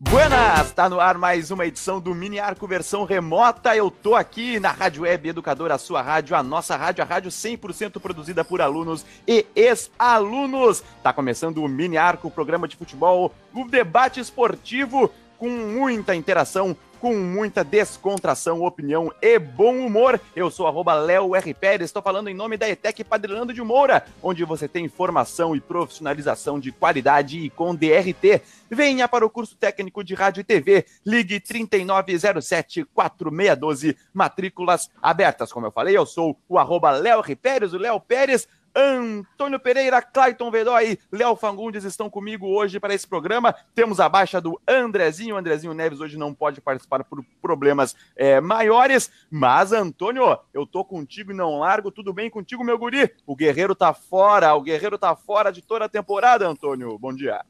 Buenas! Tá no ar mais uma edição do Mini Arco versão remota. Eu tô aqui na Rádio Web Educadora, a sua rádio, a nossa rádio, a rádio 100% produzida por alunos e ex-alunos. Tá começando o Mini Arco, o programa de futebol, o debate esportivo com muita interação, com muita descontração, opinião e bom humor. Eu sou arroba Léo R. Pérez, estou falando em nome da ETEC Padrilando de Moura, onde você tem formação e profissionalização de qualidade e com DRT. Venha para o curso técnico de rádio e TV, ligue 3907-4612, matrículas abertas. Como eu falei, eu sou o arroba Léo R. Pérez, o Léo Pérez, Antônio Pereira, Clayton Vedói, Léo Fangundes estão comigo hoje para esse programa. Temos a baixa do Andrezinho. O Andrezinho Neves hoje não pode participar por problemas é, maiores. Mas, Antônio, eu tô contigo e não largo. Tudo bem contigo, meu guri? O Guerreiro tá fora. O Guerreiro tá fora de toda a temporada, Antônio. Bom dia.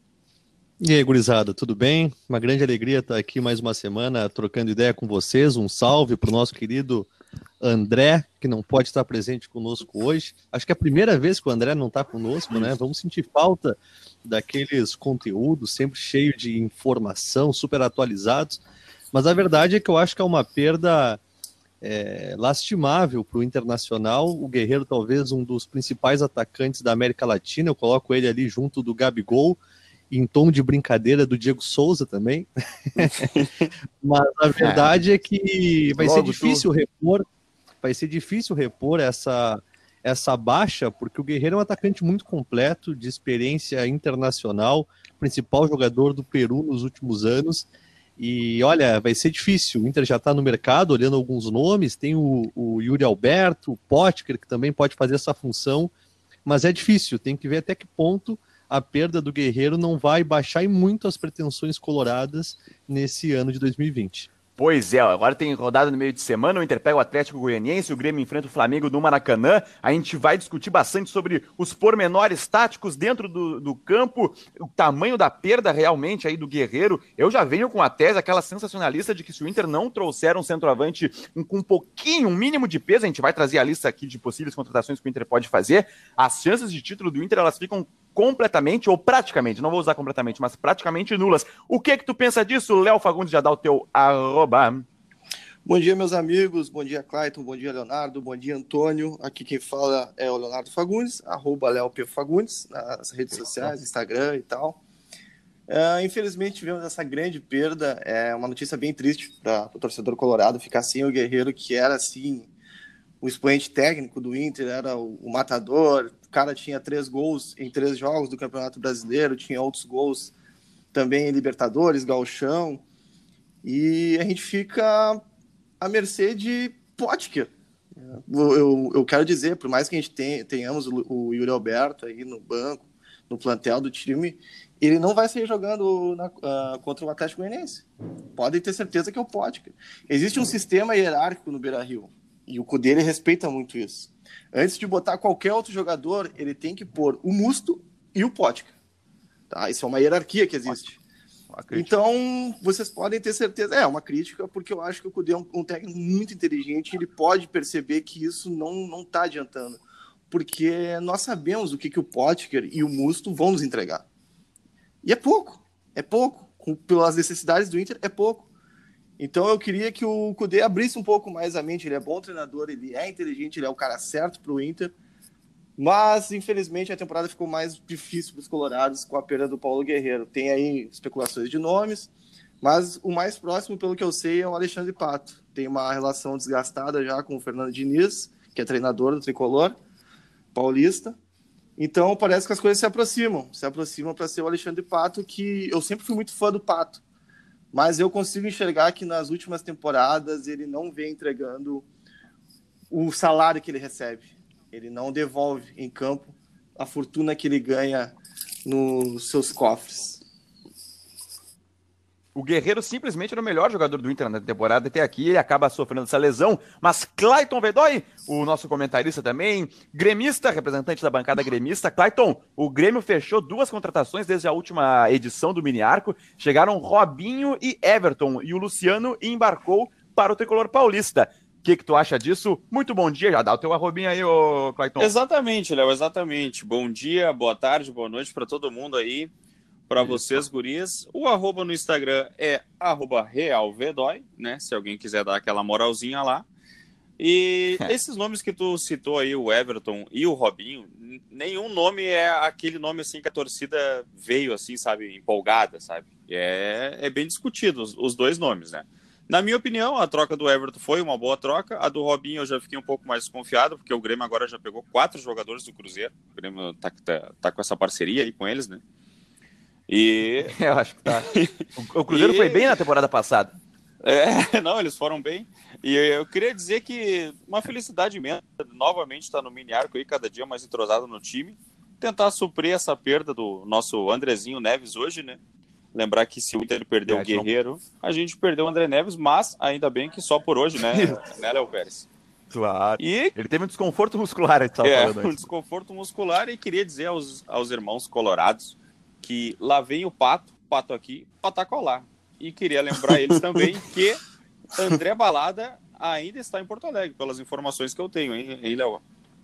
E aí, gurizada, tudo bem? Uma grande alegria estar aqui mais uma semana trocando ideia com vocês. Um salve para o nosso querido André, que não pode estar presente conosco hoje. Acho que é a primeira vez que o André não está conosco, né? Vamos sentir falta daqueles conteúdos sempre cheio de informação, super atualizados. Mas a verdade é que eu acho que é uma perda é, lastimável para o Internacional. O Guerreiro, talvez um dos principais atacantes da América Latina. Eu coloco ele ali junto do Gabigol em tom de brincadeira do Diego Souza também. Mas a verdade é que vai ser difícil repor, vai ser difícil repor essa essa baixa, porque o Guerreiro é um atacante muito completo, de experiência internacional, principal jogador do Peru nos últimos anos. E olha, vai ser difícil. O Inter já está no mercado, olhando alguns nomes. Tem o, o Yuri Alberto, o Potker, que também pode fazer essa função. Mas é difícil, tem que ver até que ponto a perda do Guerreiro não vai baixar em muito as pretensões coloradas nesse ano de 2020. Pois é, agora tem rodada no meio de semana, o Inter pega o Atlético Goianiense, o Grêmio enfrenta o Flamengo no Maracanã. A gente vai discutir bastante sobre os pormenores táticos dentro do, do campo, o tamanho da perda realmente aí do Guerreiro. Eu já venho com a tese, aquela sensacionalista de que se o Inter não trouxer um centroavante com um pouquinho, um mínimo de peso, a gente vai trazer a lista aqui de possíveis contratações que o Inter pode fazer, as chances de título do Inter elas ficam completamente, ou praticamente, não vou usar completamente, mas praticamente nulas. O que que tu pensa disso? Léo Fagundes já dá o teu arroba. Bom dia, meus amigos. Bom dia, Clayton. Bom dia, Leonardo. Bom dia, Antônio. Aqui quem fala é o Leonardo Fagundes, arroba Léo P. Fagundes, nas redes sociais, Instagram e tal. Uh, infelizmente, tivemos essa grande perda. É uma notícia bem triste para o torcedor colorado ficar sem o Guerreiro, que era, assim, o expoente técnico do Inter, era o, o matador, o cara tinha três gols em três jogos do Campeonato Brasileiro, tinha outros gols também em Libertadores, Galchão. E a gente fica à mercê de Potker. Eu, eu, quero dizer, por mais que a gente tenha, tenhamos o, o Yuri Alberto aí no banco, no plantel do time, ele não vai sair jogando na, uh, contra o Atlético Goianiense. Podem ter certeza que é o Potker. Existe um sistema hierárquico no Beira-Rio, e o Cudê respeita muito isso. Antes de botar qualquer outro jogador, ele tem que pôr o Musto e o Pótica. Tá? Isso é uma hierarquia que existe. Então, vocês podem ter certeza. É uma crítica, porque eu acho que o Cudê é um, um técnico muito inteligente, ele pode perceber que isso não não está adiantando. Porque nós sabemos o que, que o Potker e o Musto vão nos entregar. E é pouco. É pouco. Com, pelas necessidades do Inter, é pouco. Então eu queria que o Kudê abrisse um pouco mais a mente. Ele é bom treinador, ele é inteligente, ele é o cara certo para o Inter. Mas, infelizmente, a temporada ficou mais difícil para os Colorados com a perda do Paulo Guerreiro. Tem aí especulações de nomes, mas o mais próximo, pelo que eu sei, é o Alexandre Pato. Tem uma relação desgastada já com o Fernando Diniz, que é treinador do tricolor paulista. Então, parece que as coisas se aproximam. Se aproximam para ser o Alexandre Pato, que eu sempre fui muito fã do Pato mas eu consigo enxergar que nas últimas temporadas ele não vem entregando o salário que ele recebe. Ele não devolve em campo a fortuna que ele ganha nos seus cofres. O Guerreiro simplesmente era o melhor jogador do Inter na temporada até aqui, ele acaba sofrendo essa lesão. Mas Clayton Vedói, o nosso comentarista também, gremista, representante da bancada gremista. Clayton, o Grêmio fechou duas contratações desde a última edição do Mini Arco. Chegaram Robinho e Everton, e o Luciano embarcou para o tricolor paulista. O que, que tu acha disso? Muito bom dia, já dá o teu arrobinho aí, ô Clayton. Exatamente, Léo, exatamente. Bom dia, boa tarde, boa noite para todo mundo aí. Para vocês, gurias. O arroba no Instagram é arroba realvedói, né? Se alguém quiser dar aquela moralzinha lá. E esses nomes que tu citou aí, o Everton e o Robinho, nenhum nome é aquele nome assim que a torcida veio assim, sabe, empolgada, sabe? É, é bem discutido os, os dois nomes, né? Na minha opinião, a troca do Everton foi uma boa troca. A do Robinho eu já fiquei um pouco mais desconfiado, porque o Grêmio agora já pegou quatro jogadores do Cruzeiro. O Grêmio tá, tá, tá com essa parceria aí com eles, né? E. Eu acho que tá. O, Cruzeiro e... foi bem na temporada passada. É, não, eles foram bem. E eu queria dizer que uma felicidade imensa novamente estar no mini arco aí, cada dia mais entrosado no time. Tentar suprir essa perda do nosso Andrezinho Neves hoje, né? Lembrar que se o Inter perdeu é, o Guerreiro, não... a gente perdeu o André Neves, mas ainda bem que só por hoje, né, né Léo Pérez? Claro. E ele teve um desconforto muscular, aí, é, um desconforto muscular e queria dizer aos, aos irmãos colorados que lá vem o pato, pato aqui, patacolar. E queria lembrar eles também que André Balada ainda está em Porto Alegre, pelas informações que eu tenho, hein, hein Léo?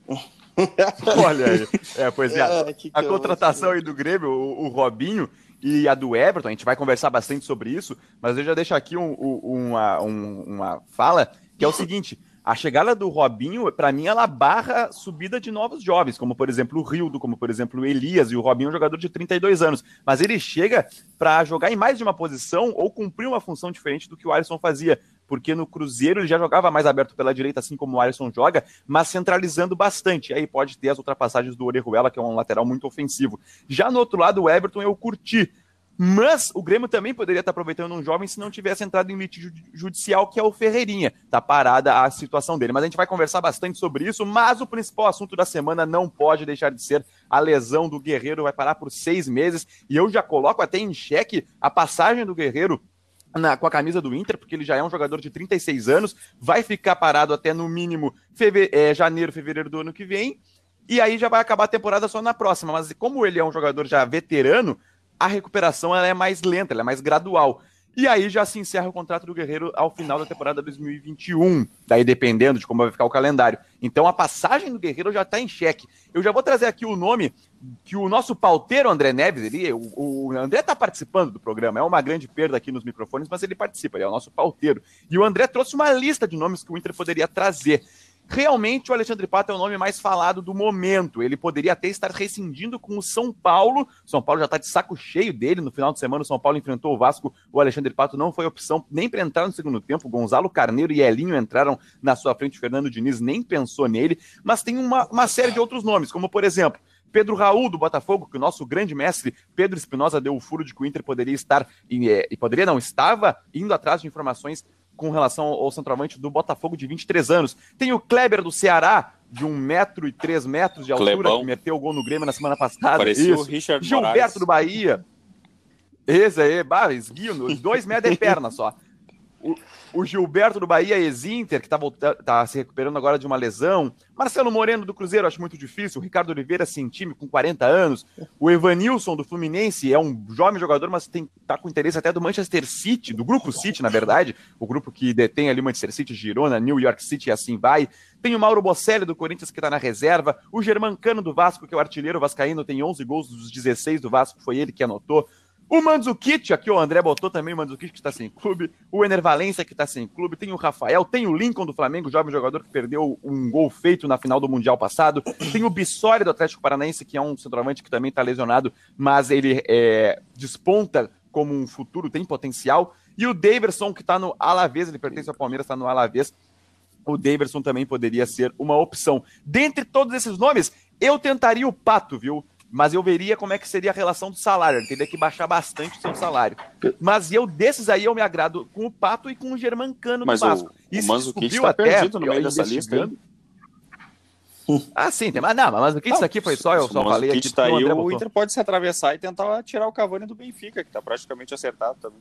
Olha aí. É, pois é. é a contratação aí do Grêmio, o, o, Robinho e a do Everton, a gente vai conversar bastante sobre isso, mas eu já deixo aqui um, um, uma, um, uma fala, que é o seguinte. A chegada do Robinho, para mim, ela barra subida de novos jovens, como por exemplo o Rildo, como por exemplo o Elias, e o Robinho é um jogador de 32 anos. Mas ele chega para jogar em mais de uma posição ou cumprir uma função diferente do que o Alisson fazia. Porque no Cruzeiro ele já jogava mais aberto pela direita, assim como o Alisson joga, mas centralizando bastante. Aí pode ter as ultrapassagens do Orejuela, que é um lateral muito ofensivo. Já no outro lado, o Everton eu curti mas o Grêmio também poderia estar aproveitando um jovem se não tivesse entrado em litígio judicial, que é o Ferreirinha. Tá parada a situação dele. Mas a gente vai conversar bastante sobre isso. Mas o principal assunto da semana não pode deixar de ser a lesão do Guerreiro. Vai parar por seis meses. E eu já coloco até em xeque a passagem do Guerreiro na, com a camisa do Inter, porque ele já é um jogador de 36 anos, vai ficar parado até no mínimo feve é, janeiro, fevereiro do ano que vem, e aí já vai acabar a temporada só na próxima. Mas como ele é um jogador já veterano, a recuperação ela é mais lenta, ela é mais gradual. E aí já se encerra o contrato do Guerreiro ao final da temporada 2021, daí dependendo de como vai ficar o calendário. Então a passagem do Guerreiro já está em xeque. Eu já vou trazer aqui o nome que o nosso pauteiro André Neves, ele, o, o André está participando do programa, é uma grande perda aqui nos microfones, mas ele participa, ele é o nosso pauteiro. E o André trouxe uma lista de nomes que o Inter poderia trazer. Realmente o Alexandre Pato é o nome mais falado do momento. Ele poderia até estar rescindindo com o São Paulo. São Paulo já está de saco cheio dele. No final de semana, o São Paulo enfrentou o Vasco. O Alexandre Pato não foi opção nem para entrar no segundo tempo. Gonzalo Carneiro e Elinho entraram na sua frente. Fernando Diniz nem pensou nele. Mas tem uma, uma série de outros nomes, como por exemplo. Pedro Raul do Botafogo, que o nosso grande mestre Pedro Espinosa deu o furo de que o Inter poderia estar, é, e poderia não, estava indo atrás de informações com relação ao centroavante do Botafogo de 23 anos. Tem o Kleber do Ceará, de 1 metro e 3 metros de altura, Clebão. que meteu o gol no Grêmio na semana passada. Parecia o Richard Gilberto Morales. do Bahia. Esse aí, bah, esguio, dois metros de perna só. O, Gilberto do Bahia, ex-Inter, que está tá se recuperando agora de uma lesão. Marcelo Moreno do Cruzeiro, acho muito difícil. O Ricardo Oliveira, sem time, com 40 anos. O Evanilson do Fluminense é um jovem jogador, mas tem, tá com interesse até do Manchester City, do Grupo City, na verdade. O grupo que detém ali Manchester City, Girona, New York City e assim vai. Tem o Mauro Bocelli do Corinthians, que está na reserva. O Germancano do Vasco, que é o artilheiro vascaíno, tem 11 gols dos 16 do Vasco, foi ele que anotou. O Mandzukic, aqui o André botou também o Mandzukic que está sem clube. O Ener Valência que está sem clube. Tem o Rafael, tem o Lincoln do Flamengo, jovem jogador que perdeu um gol feito na final do Mundial passado. Tem o Bissoli do Atlético Paranaense, que é um centroavante que também está lesionado, mas ele é, desponta como um futuro, tem potencial. E o Daverson, que está no Alavés, ele pertence ao Palmeiras, está no Alavés. O Daverson também poderia ser uma opção. Dentre todos esses nomes, eu tentaria o Pato, viu? Mas eu veria como é que seria a relação do salário. Ele teria que baixar bastante o seu salário. Mas eu, desses aí, eu me agrado com o Pato e com o Germancano mas do Vasco. O, Isso o Manzukic está perdido no meio dessa lista. Ah, sim, tem, mas não, mas o que isso aqui foi só, eu só falei aqui. Tá aí, o Inter pode se atravessar e tentar tirar o Cavani do Benfica, que está praticamente acertado também.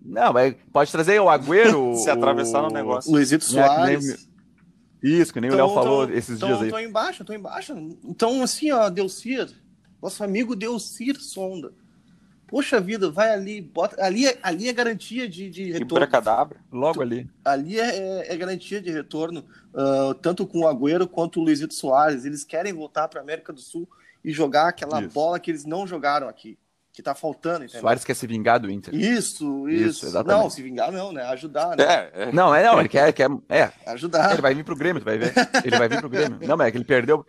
Não, mas pode trazer o Agüero. se atravessar no negócio. Luizito Soares. Isso, que nem então, o Léo falou então, esses então, dias aí. Tô embaixo, tô embaixo. Então, assim, ó, Delcir, nosso amigo Delcir Sonda. Poxa vida, vai ali, bota. Ali, é, ali é garantia de, de retorno. cadabra, logo ali. Ali é, é, é garantia de retorno, uh, tanto com o Agüero quanto o Luizito Soares. Eles querem voltar para a América do Sul e jogar aquela Isso. bola que eles não jogaram aqui. Que tá faltando, entendeu? Soares quer se vingar do Inter. Isso, Isso, isso. não, se vingar não, né? Ajudar, né? É, é. Não, é não, ele quer, quer é, Ajudar. ele vai vir pro Grêmio, tu vai ver. Ele vai vir pro Grêmio. Não, mas é que ele perdeu.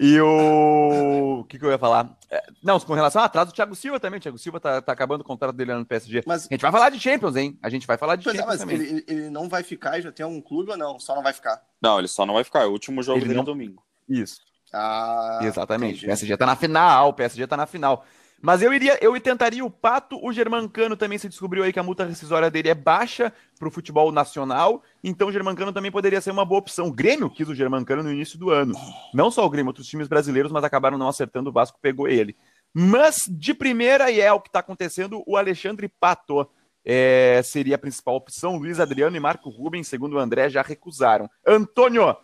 E o. O que, que eu ia falar? É, Não, com relação ao atraso do Thiago Silva também. O Thiago Silva tá, tá acabando o contrato dele lá no PSG. Mas, A gente vai falar de Champions, hein? A gente vai falar de pois é, Champions mas também. ele, ele- não vai ficar e já tem um clube ou não? Só não vai ficar. Não, ele só não vai ficar. É o último jogo Ele dele não- é domingo. Isso. Ah, Exatamente. O entendi. PSG tá na final, o PSG tá na final. Mas eu iria, eu tentaria o Pato, o Germancano também se descobriu aí que a multa rescisória dele é baixa pro futebol nacional, então o Germancano também poderia ser uma boa opção. O Grêmio quis o Germancano no início do ano. Não só o Grêmio, outros times brasileiros, mas acabaram não acertando, o Vasco pegou ele. Mas de primeira, e é o que tá acontecendo, o Alexandre Pato é, seria a principal opção. Luiz Adriano e Marco Rubens, segundo o André, já recusaram. Antônio,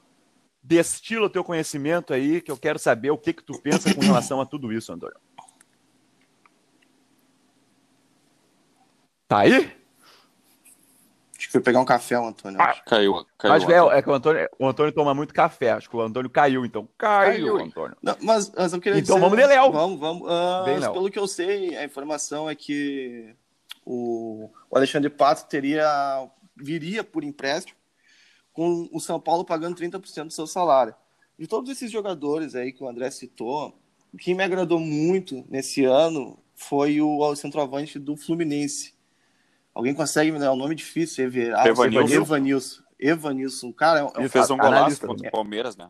destila o teu conhecimento aí, que eu quero saber o que que tu pensa com relação a tudo isso, Antônio. Tá aí? Acho que foi pegar um café, o Antônio. acho. Caiu. caiu Acho que é, é que o Antônio, o Antônio toma muito café. Acho que o Antônio caiu, então. Caiu, Caiu. Antônio. Não, mas, mas eu queria Então dizer- vamos de Léo. Vamos, vamos. Ah, Vem, Léo. pelo que eu sei, a informação é que o, o Alexandre Pato teria viria por empréstimo com o São Paulo pagando 30% do seu salário. De todos esses jogadores aí que o André citou, o que me agradou muito nesse ano foi o centroavante do Fluminense. Alguém consegue me dar um nome difícil? Everardo? Evanilson. Evanilson. Evanilson. O cara é um, é Ele fez um golaço contra o Palmeiras, né?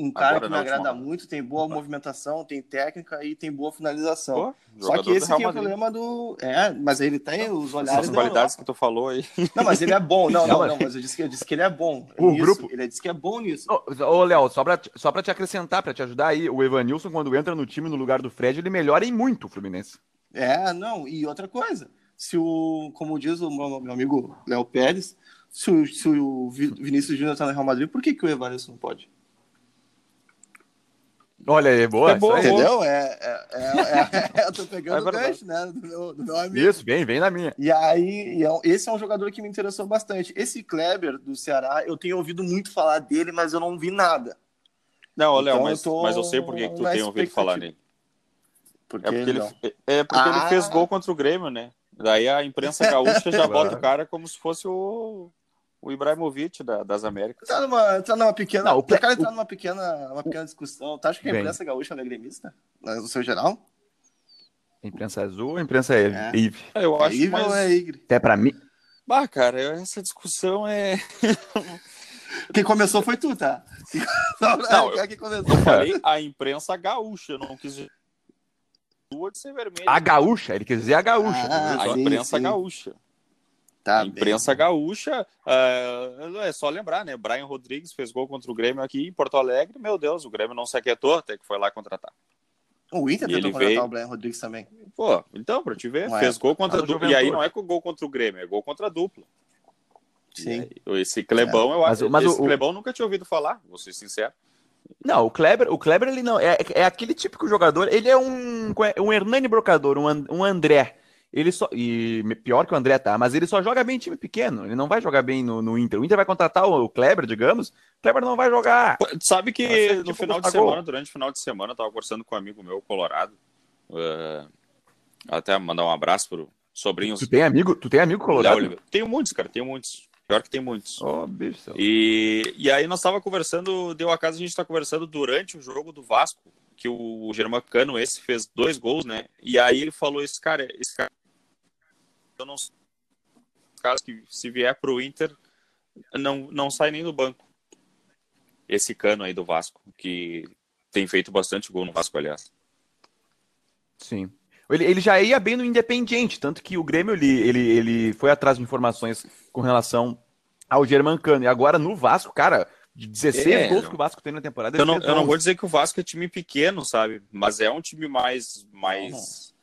um cara Agora que me última agrada muito, tem boa movimentação, tem técnica e tem boa finalização. Pô, Só que esse aqui é o problema do. É, mas ele tem os olhares da qualidades que tu falou aí. Não, mas ele é bom. Não, Não, não, mas- não, mas eu disse que, eu disse que ele é bom. O nisso. grupo- Ele disse que é bom nisso. Ô, Ô, Léo, só pra, só pra te acrescentar, pra te ajudar aí, o Evanilson, quando entra no time no lugar do Fred, ele melhora em muito o Fluminense. É, não, e outra coisa. Se o, como diz o meu, meu amigo Léo Pérez, se o, se o Vi- Vinícius Júnior tá no Real Madrid, por que, que o Evanilson não pode? Olha aí, boa. É boa. Entendeu? É, é, é, é- eu tô É pegando o verdade. gancho, né? Do meu, do meu amigo. Isso, vem, vem na minha. E aí, e é esse é um jogador que me interessou bastante. Esse Kleber do Ceará, eu tenho ouvido muito falar dele, mas eu não vi nada. Não, Léo, Então, mas, eu tô mas eu sei por que, que tu tem ouvido falar nele. Porque, É porque, ele, não. é porque Ah. ele fez gol contra o Grêmio, né? Daí a imprensa gaúcha já bota o cara como se fosse o, o Ibrahimovic da- das Américas. Tá numa, tá numa pequena. Não, o o cara entrar numa pequena, uma pequena discussão. Tu acha que a Bem. imprensa gaúcha não é gremista? No seu geral? Imprensa azul, imprensa é. É. Ive. Eu É acho Ive ou mais... é Igre? Até pra mim. Bah, cara, essa discussão é... Quem começou foi tu, tá? Não, o que começou. Eu falei a imprensa gaúcha, eu não quis de ser vermelha. A gaúcha, ele quer dizer a gaúcha. Ah, A sim, imprensa sim. gaúcha. Tá a imprensa gaúcha, ah, é só lembrar, né? Brian Rodrigues fez gol contra o Grêmio aqui em Porto Alegre. Meu Deus, o Grêmio não se aquietou até que foi lá contratar. bem. O Inter E tentou contratar veio- o Brian Rodrigues também. Pô, então, pra te ver, Ué, fez gol contra a no dupla. E aí não é com gol contra o Grêmio, é gol contra a dupla. Sim. Aí, esse Clebão, eu Mas acho. o- mas esse o- Clebão eu nunca tinha ouvido falar, vou ser sincero. Não, o Kleber, o Kleber ele não é, é aquele típico jogador. Ele é um um Hernani Brocador, um, um André. Ele só e pior que o André tá, mas ele só joga bem em time pequeno. Ele não vai jogar bem no, no Inter. O Inter vai contratar o, Kleber, digamos. O Kleber não vai jogar. Sabe que ser no tipo final de semana, durante o final de semana, eu tava conversando com um amigo meu, Colorado. eh, até mandar um abraço pro sobrinhos. Tu tem amigo, tu tem amigo colorado? Tenho muitos, cara, tenho muitos. Pior que tem muitos. Ô, bicho. E, e aí nós tava conversando, deu a casa a gente tá conversando durante o jogo do Vasco, que o Germancano esse fez dois gols, né? E aí ele falou, esse cara, esse cara, eu não sei, caso que se vier pro Inter, não, não sai nem do banco. Esse cano aí do Vasco, que tem feito bastante gol no Vasco, aliás. Sim. Ele, ele já ia bem no Independiente, tanto que o Grêmio ele, ele, ele foi atrás de informações com relação ao Germancano. E agora no Vasco, cara, de 16 É, gols que o Vasco tem na temporada, Eu não, eu não 11. vou dizer que o Vasco é time pequeno, sabe? Mas é um time mais. mais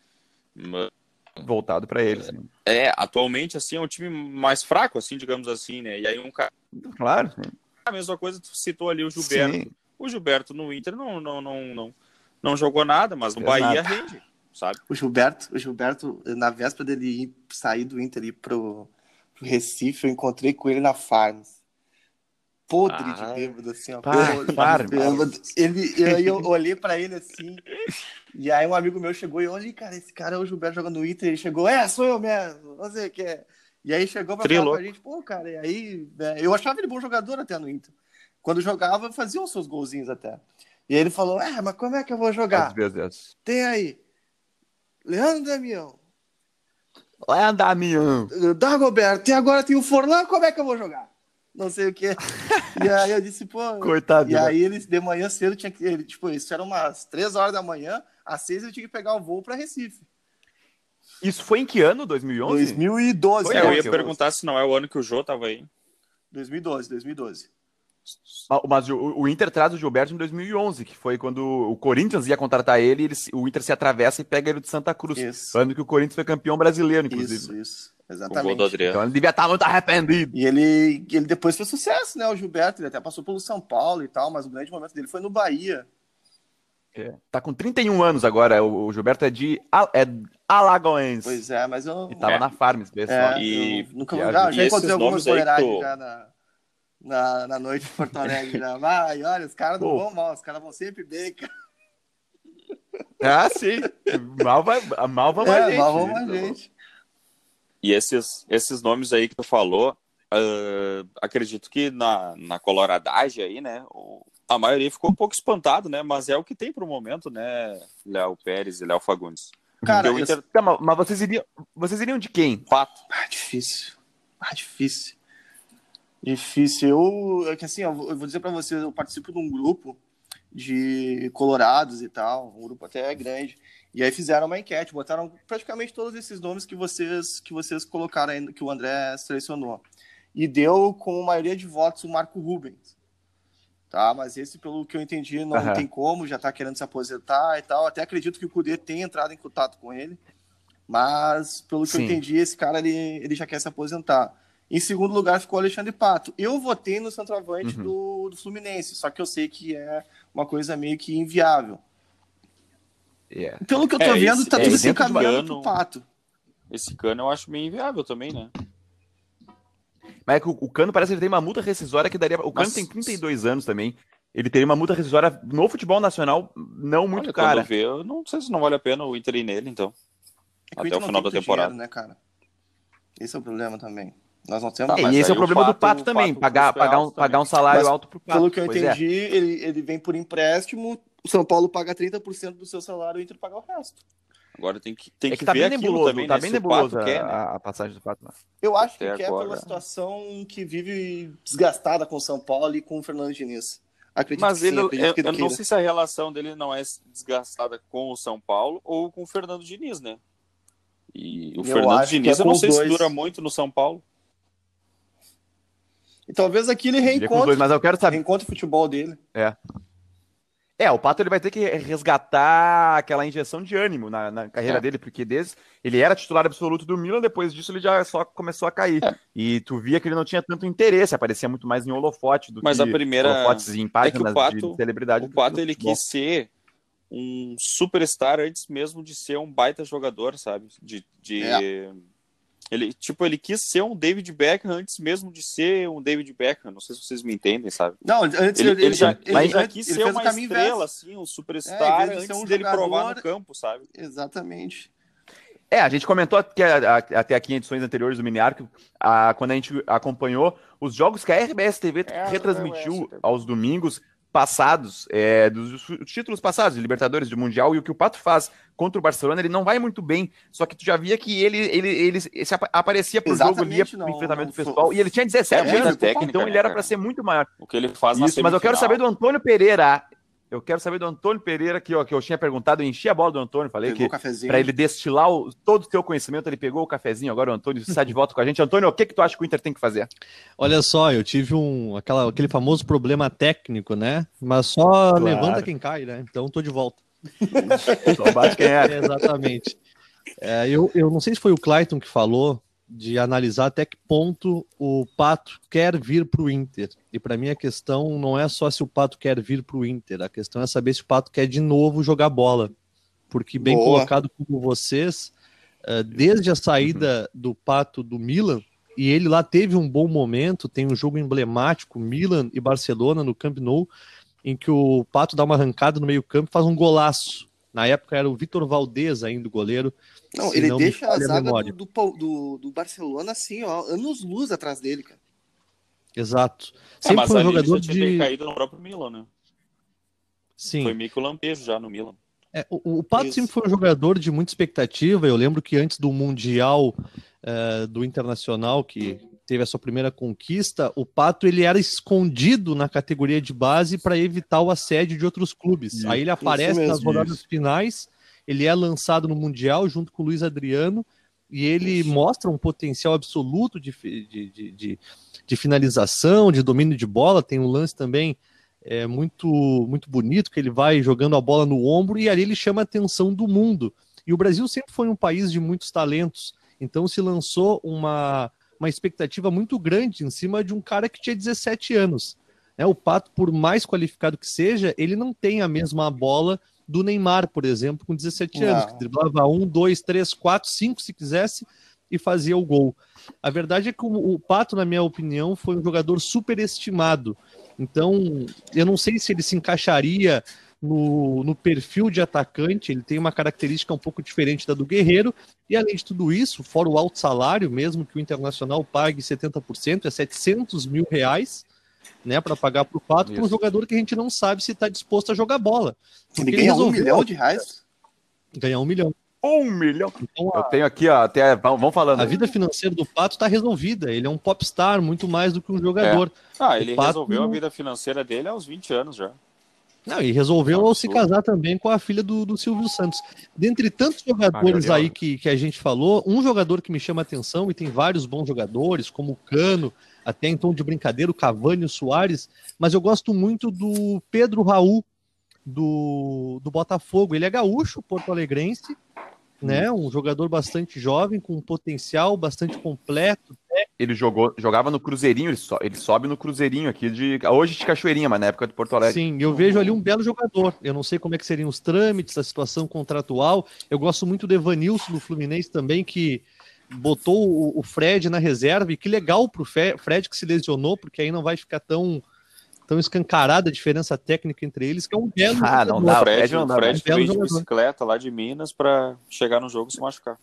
voltado pra ele. sim. É, atualmente, assim, é um time mais fraco, assim, digamos assim, né? E aí um cara, Claro. sim. a mesma coisa, tu citou ali o Gilberto. Sim. O Gilberto no Inter não, não, não, não, não jogou nada, mas no Bahia nada. rende, sabe? O Gilberto, o Gilberto, na véspera dele ir, sair do Inter e ir pro, pro Recife, eu encontrei com ele na Farms. podre Ah, de bêbado, assim, ó. podre de bêbado. Ele, e aí eu olhei pra ele assim, e aí um amigo meu chegou e eu olhei, cara, esse cara é o Gilberto jogando no Inter. Ele chegou, é, sou eu mesmo, não sei o que é. E aí chegou pra Trilo. falar com a gente, pô, cara, e aí, né, eu achava ele bom jogador até no Inter. Quando jogava, fazia os seus golzinhos até. E aí ele falou, é, mas como é que eu vou jogar? Meu Deus. Tem aí, Leandro Damião, Lá Damião. Dagoberto, e agora tem o Forlan, como é que eu vou jogar? Não sei o que. E aí eu disse, pô. Coitado. E aí ele de manhã cedo tinha que. Ele, tipo, isso era umas três horas da manhã, às seis ele tinha que pegar o voo pra Recife. Isso foi em que ano? 2011? 2012. Foi, É, eu ia eu- perguntar se não é o ano que o Jô tava aí. 2012, 2012. Mas o, o Inter traz o Gilberto em 2011, que foi quando o Corinthians ia contratar ele, ele o Inter se atravessa e pega ele de Santa Cruz. Isso. Ano que o Corinthians foi campeão brasileiro, inclusive. Isso, isso. Com o gol do Exatamente. Então ele devia estar muito arrependido. E ele, ele depois fez sucesso, né? O Gilberto, ele até passou pelo São Paulo e tal, mas o grande momento dele foi no Bahia. Tá com 31 anos agora. O, o Gilberto é de Al- é Alagoense. Pois é, mas eu. E tava É. na Farms, pessoal. É, E- nunca e já, e já encontrei algumas aí boleiragens tu- já na, na, na noite de Porto Alegre. Já. Vai, olha, os caras não vão mal, os caras vão sempre bem, cara. Ah, sim. Mal, vai, mal vamos a É, gente. mal vamos a gente. E esses, esses nomes aí que tu falou, ah, acredito que na, na coloradagem aí, né? o- a maioria ficou um pouco espantado, né? Mas é o que tem pro momento, né? Léo Pérez e Léo Fagundes. Cara, Inter Tá, mas- mas vocês iriam, vocês iriam de quem? fato. Ah, difícil. Ah, difícil. Difícil. Eu, é que assim, eu vou dizer pra vocês, eu participo de um grupo de colorados e tal, um grupo até grande. E aí fizeram uma enquete, botaram praticamente todos esses nomes que vocês que vocês colocaram aí, que o André selecionou. E deu com maioria de votos o Marco Rubens. Tá, mas esse, pelo que eu entendi, não Aham. tem como, já tá querendo se aposentar e tal. Até acredito que o Cudê tenha entrado em contato com ele. Mas, pelo que Sim. eu entendi, esse cara ele, ele já quer se aposentar. Em segundo lugar ficou o Alexandre Pato. Eu votei no centroavante Uhum. do, do Fluminense, só que eu sei que é uma coisa meio que inviável. É. Pelo que eu tô É, vendo, esse- tá é, tudo se encaminhando pro Pato. Esse cano eu acho meio inviável também, né? Mas é que o, o Cano parece que ele tem uma multa rescisória que daria. O Cano Mas- tem 32 anos também. Ele teria uma multa rescisória no futebol nacional não muito Olha, cara. Quando vê, eu não sei se não vale a pena o Inter ir nele, então. É Até o não final da temporada. dinheiro, né, cara? Esse é o problema também. Nós não temos. Tá, É, e esse é o problema o do Pato- também, Pato pagar, é pagar, um, alto pagar um também. salário Mas, alto pro Pato. Pelo que eu Pois é. entendi, ele, ele vem por empréstimo, o São Paulo paga 30% do seu salário e o Inter paga o resto. Agora tem que, tem É que, que tá ver bem aquilo nebuloso, também, tá né? bem nebuloso quer, né? a, passagem do Pato. Eu acho Até que é pela situação que vive desgastada com o São Paulo e com o Fernando Diniz. Acredito Mas que ele, sim, eu, eu não sei se a relação dele não é desgastada com o São Paulo ou com o Fernando Diniz, né? E o Eu Fernando Diniz, é eu não sei os se dois. dura muito no São Paulo. E talvez aqui ele reencontre, dois, mas eu quero saber. reencontre o futebol dele. É, o Pato ele vai ter que resgatar aquela injeção de ânimo na, na carreira É. dele, porque desde ele era titular absoluto do Milan, depois disso ele já só começou a cair. É. E tu via que ele não tinha tanto interesse, aparecia muito mais em holofote do Mas que a primeira- holofotes em páginas Pato- de celebridade. O Pato, ele futebol. quis ser um superstar antes mesmo de ser um baita jogador, sabe? De, de... É. Ele, tipo, ele quis ser um David Beckham antes mesmo de ser um David Beckham. Não sei se vocês me entendem, sabe? Não, antes Ele, ele já, ele mas já ele quis ser o uma estrela, inverso. assim, um superstar É, de antes um dele provar jogador- no campo, sabe? Exatamente. É, a gente comentou que até aqui em edições anteriores do Miniarco, a, quando a gente acompanhou os jogos que a RBS TV É, retransmitiu TV. aos domingos passados, é, dos os títulos passados de Libertadores, de Mundial, e o que o Pato faz contra o Barcelona, ele não vai muito bem, só que tu já via que ele, ele, ele se apa- aparecia pro jogo, ele ia Exatamente, pro enfrentamento não foi- pessoal, e ele tinha 17 É anos, técnica, então né, ele era cara? para ser muito maior. O que ele faz na Isso, mas eu quero saber do Antônio Pereira, eu quero saber do Antônio Pereira, que, ó, que eu tinha perguntado, eu enchi a bola do Antônio, falei Pegou que o cafezinho. para ele destilar o- todo o teu conhecimento, ele pegou o cafezinho, agora o Antônio está de volta com a gente. Antônio, o que, que tu acha que o Inter tem que fazer? Olha só, eu tive um, aquela, aquele famoso problema técnico, né? Mas só Claro. levanta quem cai, né? Então tô de volta. Só bate quem é. Exatamente. É, eu, eu não sei se foi o Clayton que falou de analisar até que ponto o Pato quer vir para o Inter. E para mim a questão não é só se o Pato quer vir para o Inter, a questão é saber se o Pato quer de novo jogar bola. Porque, bem Boa. colocado como vocês, eh, desde a saída do Pato do Milan, e ele lá teve um bom momento, tem um jogo emblemático, Milan e Barcelona no Camp Nou, em que o Pato dá uma arrancada no meio campo e faz um golaço. Na época era o Vitor Valdez ainda o goleiro. Não, ele não deixa a zaga a do, do, do, Barcelona assim, ó, anos luz atrás dele, cara. Exato. É, Sempre foi um jogador de... caído no próprio Milan, né? Sim. Foi meio que o lampejo já no Milan. É, o, o, Pato Isso. sempre foi um jogador de muita expectativa. Eu lembro que antes do Mundial uh, do Internacional, que teve a sua primeira conquista, o Pato ele era escondido na categoria de base para evitar o assédio de outros clubes. Isso, Aí ele aparece nas rodadas finais, ele é lançado no Mundial junto com o Luiz Adriano e ele isso. mostra um potencial absoluto de, de, de, de, de finalização, de domínio de bola. Tem um lance também é muito muito bonito que ele vai jogando a bola no ombro e ali ele chama a atenção do mundo. E o Brasil sempre foi um país de muitos talentos, então se lançou uma, uma expectativa muito grande em cima de um cara que tinha 17 anos. É, o Pato, por mais qualificado que seja, ele não tem a mesma bola do Neymar, por exemplo, com 17 não. anos, que driblava um, dois, três, quatro, cinco, se quisesse, e fazia o gol. A verdade é que o Pato, na minha opinião, foi um jogador superestimado. Então, eu não sei se ele se encaixaria no, no, perfil de atacante, ele tem uma característica um pouco diferente da do Guerreiro, e além de tudo isso, fora o alto salário, mesmo que o Internacional pague 70%, é 700 mil reais, né, para pagar para o Pato, para um jogador que a gente não sabe se está disposto a jogar bola. Ele ganha um milhão de reais? Ganhar um milhão. Um milhão. Então, eu tenho aqui, ó, até. Vamos falando. A vida financeira do Pato está resolvida. Ele é um popstar muito mais do que um jogador. É. Ah, ele Pato... resolveu a vida financeira dele aos 20 anos já. Não, e resolveu se casar também com a filha do, do Silvio Santos. Dentre tantos jogadores aí que, que a gente falou, um jogador que me chama atenção, e tem vários bons jogadores, como o Cano, até em tom de brincadeira, o Cavani e o Soares, mas eu gosto muito do Pedro Raul, do, do Botafogo. Ele é gaúcho, porto-alegrense, né? Um jogador bastante jovem, com um potencial bastante completo. Ele jogou, jogava no Cruzeirinho, ele, so, ele sobe no Cruzeirinho aqui de. Hoje de Cachoeirinha, mas na época de Porto Alegre. Sim, eu vejo ali um belo jogador. Eu não sei como é que seriam os trâmites, a situação contratual. Eu gosto muito do Evanilson do Fluminense também, que botou o Fred na reserva. E que legal pro Fred que se lesionou, porque aí não vai ficar tão tão escancarada a diferença técnica entre eles, que é um belo Ah, não dá, o Fred, não dá. O Fred veio de bicicleta lá de Minas para chegar no jogo e se machucar.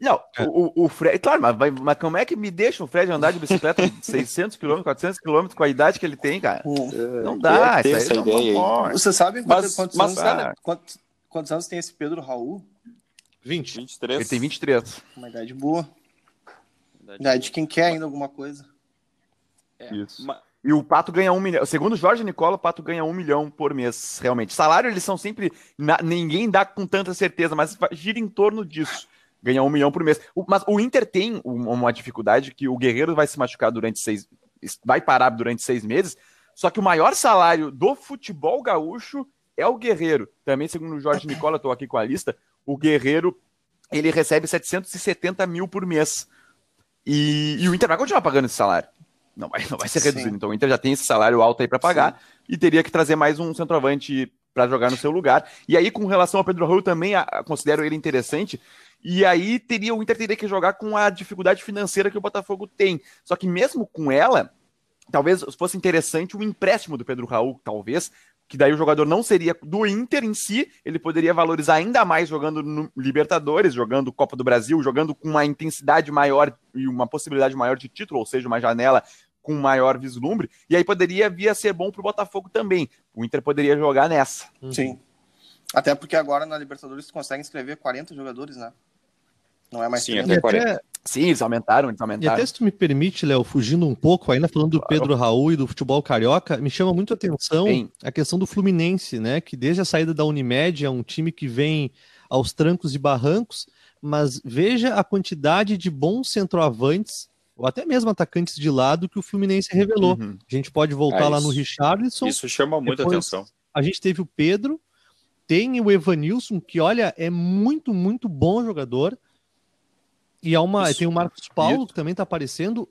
Não, é. o, o Fred, claro, mas, mas como é que me deixa o Fred andar de bicicleta 600 km, 400 km com a idade que ele tem, cara? É, não dá, isso essa ideia não aí. Você sabe mas, quantos, mas, anos, cara, quantos, quantos, anos tem esse Pedro Raul? 20. 23. Ele tem 23. Uma idade boa. Idade, idade de quem quer ainda alguma coisa. É, Isso. Mas, e o Pato ganha um milhão. Segundo Jorge Nicola, o Pato ganha um milhão por mês, realmente. Salário, eles são sempre. Na, ninguém dá com tanta certeza, mas gira em torno disso. Ganha um milhão por mês. O, mas o Inter tem uma dificuldade que o Guerreiro vai se machucar durante seis. Vai parar durante seis meses. Só que o maior salário do futebol gaúcho é o Guerreiro. Também, segundo o Jorge Nicola, estou aqui com a lista. O Guerreiro ele recebe 770 mil por mês. E, e o Inter vai continuar pagando esse salário. Não vai, não vai ser reduzido. Sim. Então o Inter já tem esse salário alto aí para pagar Sim. e teria que trazer mais um centroavante para jogar no seu lugar. E aí, com relação ao Pedro Raul, também a, a, considero ele interessante. E aí teria o Inter teria que jogar com a dificuldade financeira que o Botafogo tem. Só que mesmo com ela, talvez fosse interessante o empréstimo do Pedro Raul, talvez, que daí o jogador não seria do Inter em si, ele poderia valorizar ainda mais jogando no Libertadores, jogando Copa do Brasil, jogando com uma intensidade maior e uma possibilidade maior de título, ou seja, uma janela com maior vislumbre, e aí poderia vir a ser bom para o Botafogo também. O Inter poderia jogar nessa. Uhum. Sim. Até porque agora na Libertadores tu consegue inscrever 40 jogadores, né? Não é mais Sim, até 40. Até... Sim, eles aumentaram, eles aumentaram. E até se tu me permite, Léo, fugindo um pouco, ainda falando do Pedro Raul e do futebol carioca, me chama muito a atenção Sim. a questão do Fluminense, né? Que desde a saída da Unimed é um time que vem aos trancos e barrancos, mas veja a quantidade de bons centroavantes ou até mesmo atacantes de lado que o Fluminense revelou. Uhum. A gente pode voltar é lá no Richarlison. Isso chama muita atenção. A gente teve o Pedro, tem o Evanilson, que olha, é muito, muito bom jogador. E há uma, tem o Marcos Paulo, que também tá aparecendo.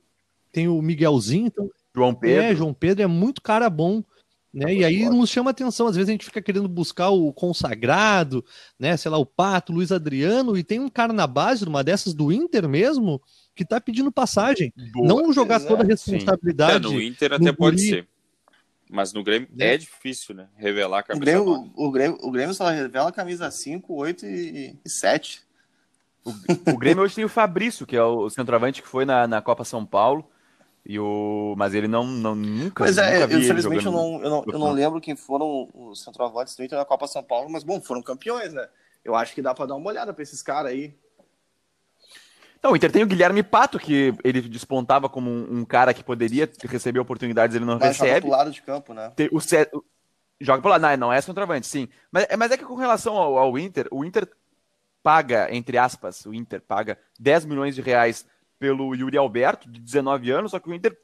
Tem o Miguelzinho. Então, João Pedro. É, João Pedro é muito cara bom. Né? E aí nos chama atenção, às vezes a gente fica querendo buscar o consagrado, né? Sei lá, o Pato, Luiz Adriano, e tem um cara na base, numa dessas do Inter mesmo, que tá pedindo passagem. Boa, não jogar exato, toda a responsabilidade. É, no Inter até no pode guri. ser. Mas no Grêmio é, é difícil, né? Revelar a camisa. O Grêmio, o Grêmio, o Grêmio só revela a camisa 5, 8 e, 7. O, o Grêmio hoje tem o Fabrício, que é o centroavante que foi na, na Copa São Paulo. E o... Mas ele não, não nunca. Pois é, nunca eu, infelizmente eu não, eu, não, eu não lembro quem foram os centroavantes do Inter na Copa São Paulo, mas bom, foram campeões, né? Eu acho que dá para dar uma olhada para esses caras aí. Não, o Inter tem o Guilherme Pato, que ele despontava como um, um cara que poderia receber oportunidades, ele não Mas recebe. Joga lado de campo, né? Tem, o, C... Joga pro lado, não, não é centroavante, sim. Mas, mas é que com relação ao, ao, Inter, o Inter paga, entre aspas, o Inter paga 10 milhões de reais pelo Yuri Alberto, de 19 anos, só que o Inter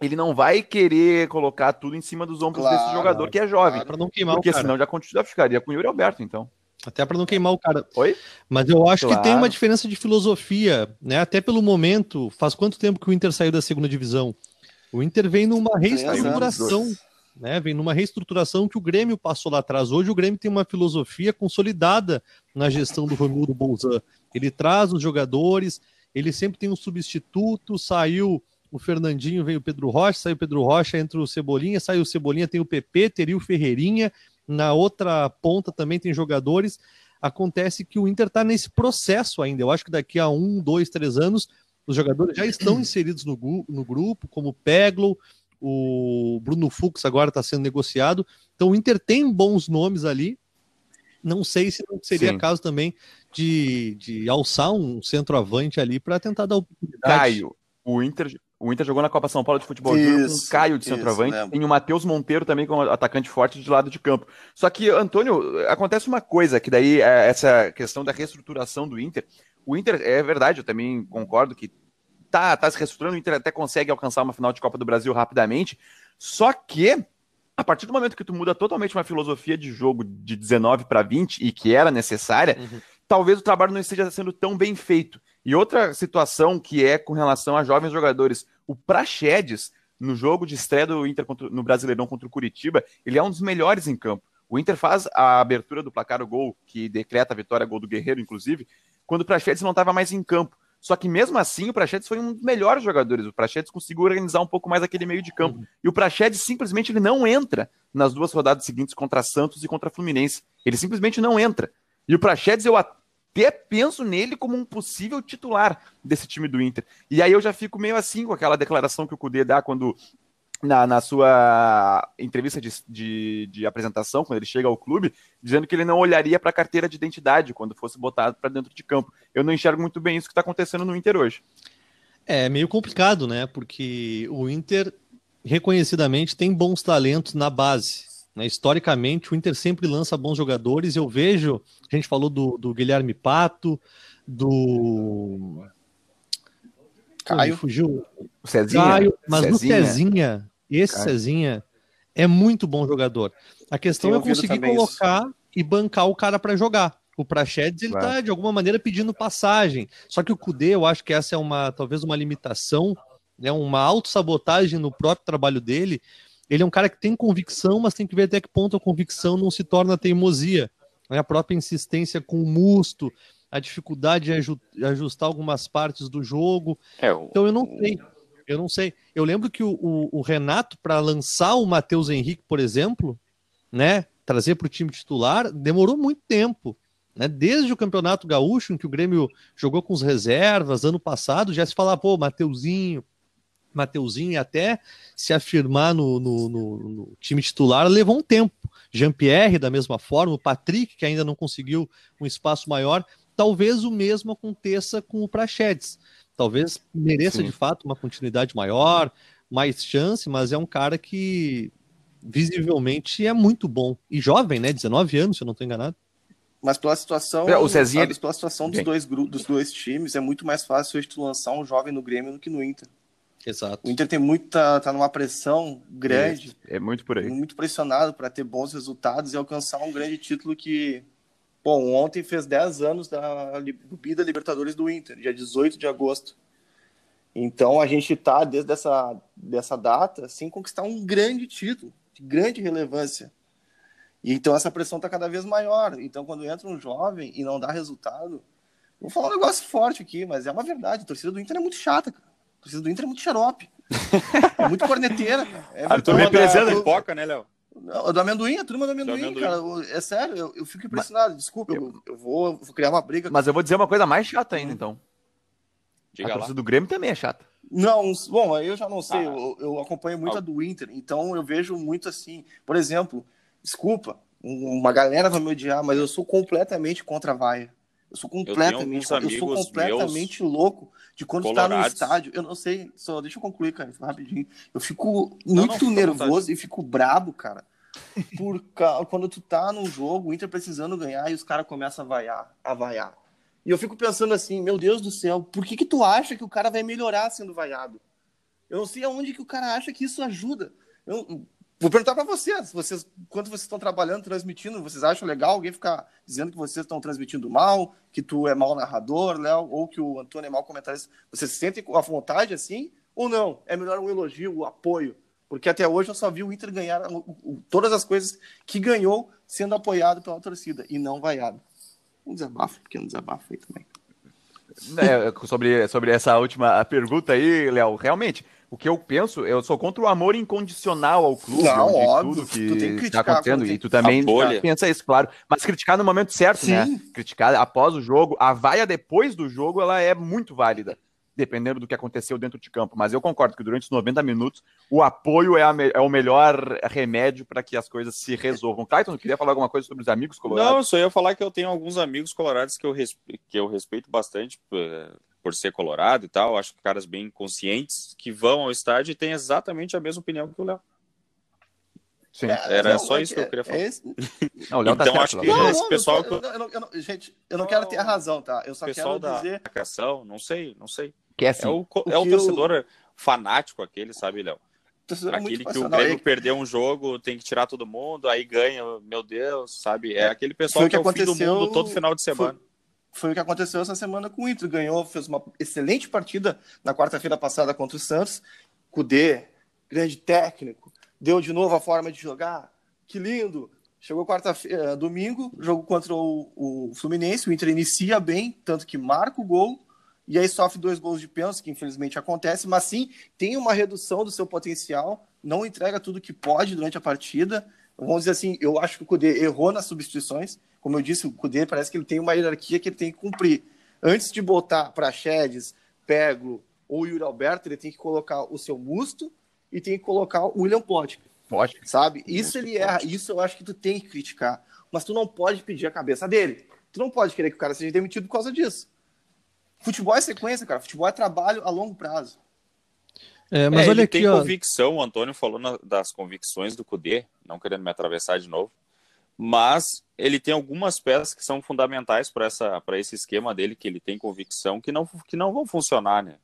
ele não vai querer colocar tudo em cima dos ombros claro, desse jogador que é jovem. Claro, não queimar porque senão já, já ficaria com o Yuri Alberto, então. Até para não queimar o cara. Oi? Mas eu acho claro. que tem uma diferença de filosofia, né? Até pelo momento. Faz quanto tempo que o Inter saiu da segunda divisão? O Inter vem numa reestruturação, né? Vem numa reestruturação que o Grêmio passou lá atrás. Hoje o Grêmio tem uma filosofia consolidada na gestão do Romildo Bolzan. Ele traz os jogadores, ele sempre tem um substituto, saiu o Fernandinho, veio o Pedro Rocha, saiu o Pedro Rocha, entra o Cebolinha, saiu o Cebolinha, tem o PP, teria o Ferreirinha, na outra ponta também tem jogadores. Acontece que o Inter está nesse processo ainda. Eu acho que daqui a um, dois, três anos, os jogadores já estão inseridos no, no grupo, como o Peglo, o Bruno Fux agora está sendo negociado. Então o Inter tem bons nomes ali. Não sei se não seria Sim. caso também de, de alçar um centroavante ali para tentar dar oportunidade. Caio, o Inter, o Inter jogou na Copa São Paulo de Futebol Júnior com o Caio de centroavante. Isso, tem o Matheus Monteiro também como atacante forte de lado de campo. Só que, Antônio, acontece uma coisa, que daí é essa questão da reestruturação do Inter. O Inter, é verdade, eu também concordo que tá, tá se reestruturando, o Inter até consegue alcançar uma final de Copa do Brasil rapidamente. Só que, a partir do momento que tu muda totalmente uma filosofia de jogo de 19 para 20 e que era necessária, uhum. talvez o trabalho não esteja sendo tão bem feito. E outra situação que é com relação a jovens jogadores o Praxedes, no jogo de estreia do Inter contra, no Brasileirão contra o Curitiba, ele é um dos melhores em campo. O Inter faz a abertura do placar o gol, que decreta a vitória, gol do Guerreiro, inclusive, quando o Praxedes não estava mais em campo. Só que mesmo assim, o Praxedes foi um dos melhores jogadores. O Praxedes conseguiu organizar um pouco mais aquele meio de campo. Uhum. E o Praxedes simplesmente ele não entra nas duas rodadas seguintes contra Santos e contra Fluminense. Ele simplesmente não entra. E o Praxedes, eu até penso nele como um possível titular desse time do Inter. E aí eu já fico meio assim com aquela declaração que o Cudê dá quando na, na, sua entrevista de, de, de, apresentação, quando ele chega ao clube, dizendo que ele não olharia para a carteira de identidade quando fosse botado para dentro de campo. Eu não enxergo muito bem isso que está acontecendo no Inter hoje. É meio complicado, né? Porque o Inter reconhecidamente tem bons talentos na base. Né? Historicamente, o Inter sempre lança bons jogadores. Eu vejo, a gente falou do, do Guilherme Pato, do. Caio. Fugiu. O Cezinha. Caio, mas Cezinha. no Cezinha, esse Caio. Cezinha é muito bom jogador. A questão é conseguir colocar isso. e bancar o cara para jogar. O Prachedes, ele está de alguma maneira pedindo passagem. Só que o Cudê, eu acho que essa é uma talvez uma limitação, né, uma autossabotagem no próprio trabalho dele, ele é um cara que tem convicção, mas tem que ver até que ponto a convicção não se torna teimosia. Né? A própria insistência com o musto, a dificuldade de ajustar algumas partes do jogo. É, o... Então eu não sei. Eu não sei. Eu lembro que o, o, o Renato, para lançar o Matheus Henrique, por exemplo, né, trazer para o time titular, demorou muito tempo. Né? Desde o Campeonato Gaúcho, em que o Grêmio jogou com os reservas, ano passado, já se falava, pô, Mateuzinho, Mateuzinho até se afirmar no, no, no, no time titular levou um tempo. Jean-Pierre, da mesma forma, o Patrick, que ainda não conseguiu um espaço maior, talvez o mesmo aconteça com o Prachedes. Talvez mereça Sim. de fato uma continuidade maior, mais chance, mas é um cara que visivelmente é muito bom. E jovem, né? 19 anos, se eu não estou enganado. Mas pela situação, o Cezinha, pela situação dos dois grupos, dos dois times, é muito mais fácil hoje tu lançar um jovem no Grêmio do que no Inter. Exato. O Inter tem muita, tá numa pressão grande. É, é muito por aí. Muito pressionado para ter bons resultados e alcançar um grande título que, bom, ontem fez 10 anos da Bida Libertadores do Inter, dia 18 de agosto. Então a gente tá desde essa dessa data sem conquistar um grande título. de grande relevância. E então essa pressão está cada vez maior. Então, quando entra um jovem e não dá resultado, vou falar um negócio forte aqui, mas é uma verdade. A torcida do Inter é muito chata, cara. A torcida do Inter é muito xarope. é muito corneteira. É Arthur me apresenta pipoca, né, Léo? Não, do amendoim, a turma do amendoim, do amendoim. cara. É sério, eu, eu fico impressionado. Desculpa, eu, eu, vou, eu, vou, criar uma briga. Mas eu vou dizer uma coisa mais chata ainda, então. Diga a torcida lá. do Grêmio também é chata. Não, bom, eu já não sei. Ah, eu, eu, acompanho muito ah. a do Inter, então eu vejo muito assim. Por exemplo, desculpa, uma galera vai me odiar, mas eu sou completamente contra a vaia. Eu sou completamente, eu, eu sou completamente louco de quando colorados. tá no estádio. Eu não sei, só deixa eu concluir, cara, rapidinho. Eu fico muito não, nervoso e fico brabo, cara. Por quando tu tá num jogo, o Inter precisando ganhar e os caras começam a vaiar, a vaiar. E eu fico pensando assim, meu Deus do céu, por que que tu acha que o cara vai melhorar sendo vaiado? Eu não sei aonde que o cara acha que isso ajuda. Eu, Vou perguntar para vocês, vocês, quando vocês estão trabalhando, transmitindo, vocês acham legal alguém ficar dizendo que vocês estão transmitindo mal, que tu é mau narrador, Léo, ou que o Antônio é mau comentarista? Vocês se sentem à vontade assim? Ou não? É melhor um elogio, o um apoio? Porque até hoje eu só vi o Inter ganhar todas as coisas que ganhou sendo apoiado pela torcida e não vaiado. Um desabafo, um pequeno desabafo aí também. É, sobre, sobre essa última pergunta aí, Léo, realmente, o que eu penso, eu sou contra o amor incondicional ao clube, não, óbvio, tudo que está acontecendo, e tu também pensa isso, claro, mas criticar no momento certo, né? Sim. né? Criticar após o jogo, a vaia depois do jogo, ela é muito válida, dependendo do que aconteceu dentro de campo, mas eu concordo que durante os 90 minutos, o apoio é, a, é o melhor remédio para que as coisas se resolvam. Clayton, queria falar alguma coisa sobre os amigos colorados? Não, só ia falar que eu tenho alguns amigos colorados que eu, respe... que eu respeito bastante, eh, por ser colorado e tal, acho que caras bem conscientes que vão ao estádio e têm exatamente a mesma opinião que o Léo. Sim, é, era não, só é, isso que eu queria falar. É não, tá então tá acho que não, esse pessoal. Eu, eu, gente, eu não, quero ter a razão, tá? Eu só pessoal quero dizer. Da marcação, não sei, não sei. Que é, assim, é o, o, é o torcedor fanático aquele, sabe, Léo? Aquele que o Grêmio perdeu um jogo, tem que tirar todo mundo, aí ganha, meu Deus, sabe? É aquele pessoal que, que é o fim do mundo todo final de semana. Foi foi o que aconteceu essa semana com o Inter. Ganhou, fez uma excelente partida na quarta-feira passada contra o Santos. Cudê, grande técnico, deu de novo a forma de jogar. Que lindo! Chegou quarta-feira, eh, domingo, jogo contra o, o, Fluminense. O Inter inicia bem, tanto que marca o gol e aí sofre dois gols de pênalti, que infelizmente acontece, mas sim tem uma redução do seu potencial, não entrega tudo que pode durante a partida. Vamos dizer assim, eu acho que o Cudê errou nas substituições como eu disse, o Cudê parece que ele tem uma hierarquia que ele tem que cumprir. Antes de botar para Chedes, Pego ou Yuri Alberto, ele tem que colocar o seu Musto e tem que colocar o William Potker. Pode. Sabe? Isso ele erra, isso eu acho que tu tem que criticar. Mas tu não pode pedir a cabeça dele. Tu não pode querer que o cara seja demitido por causa disso. Futebol é sequência, cara. Futebol é trabalho a longo prazo. É, mas é, olha aqui, tem ó... convicção, o Antônio falou na, das convicções do Cudê, não querendo me atravessar de novo mas ele tem algumas peças que são fundamentais para essa para esse esquema dele que ele tem convicção que não que não vão funcionar, né?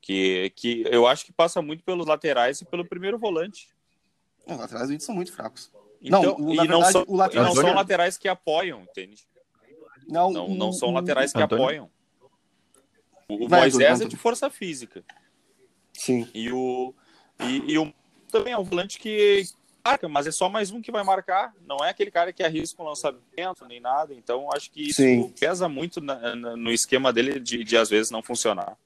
Que que eu acho que passa muito pelos laterais e pelo primeiro volante. Os laterais do são muito fracos. Então, não, e, não são, e não são laterais que apoiam, entende? Não, não, não são laterais que Antônio. apoiam. O Vai, Moisés é de força física. Sim. E o, e, e o também é um volante que, marca, mas é só mais um que vai marcar. Não é aquele cara que arrisca um lançamento nem nada. Então, acho que isso Sim. pesa muito na, na, no esquema dele de, de, às vezes, não funcionar.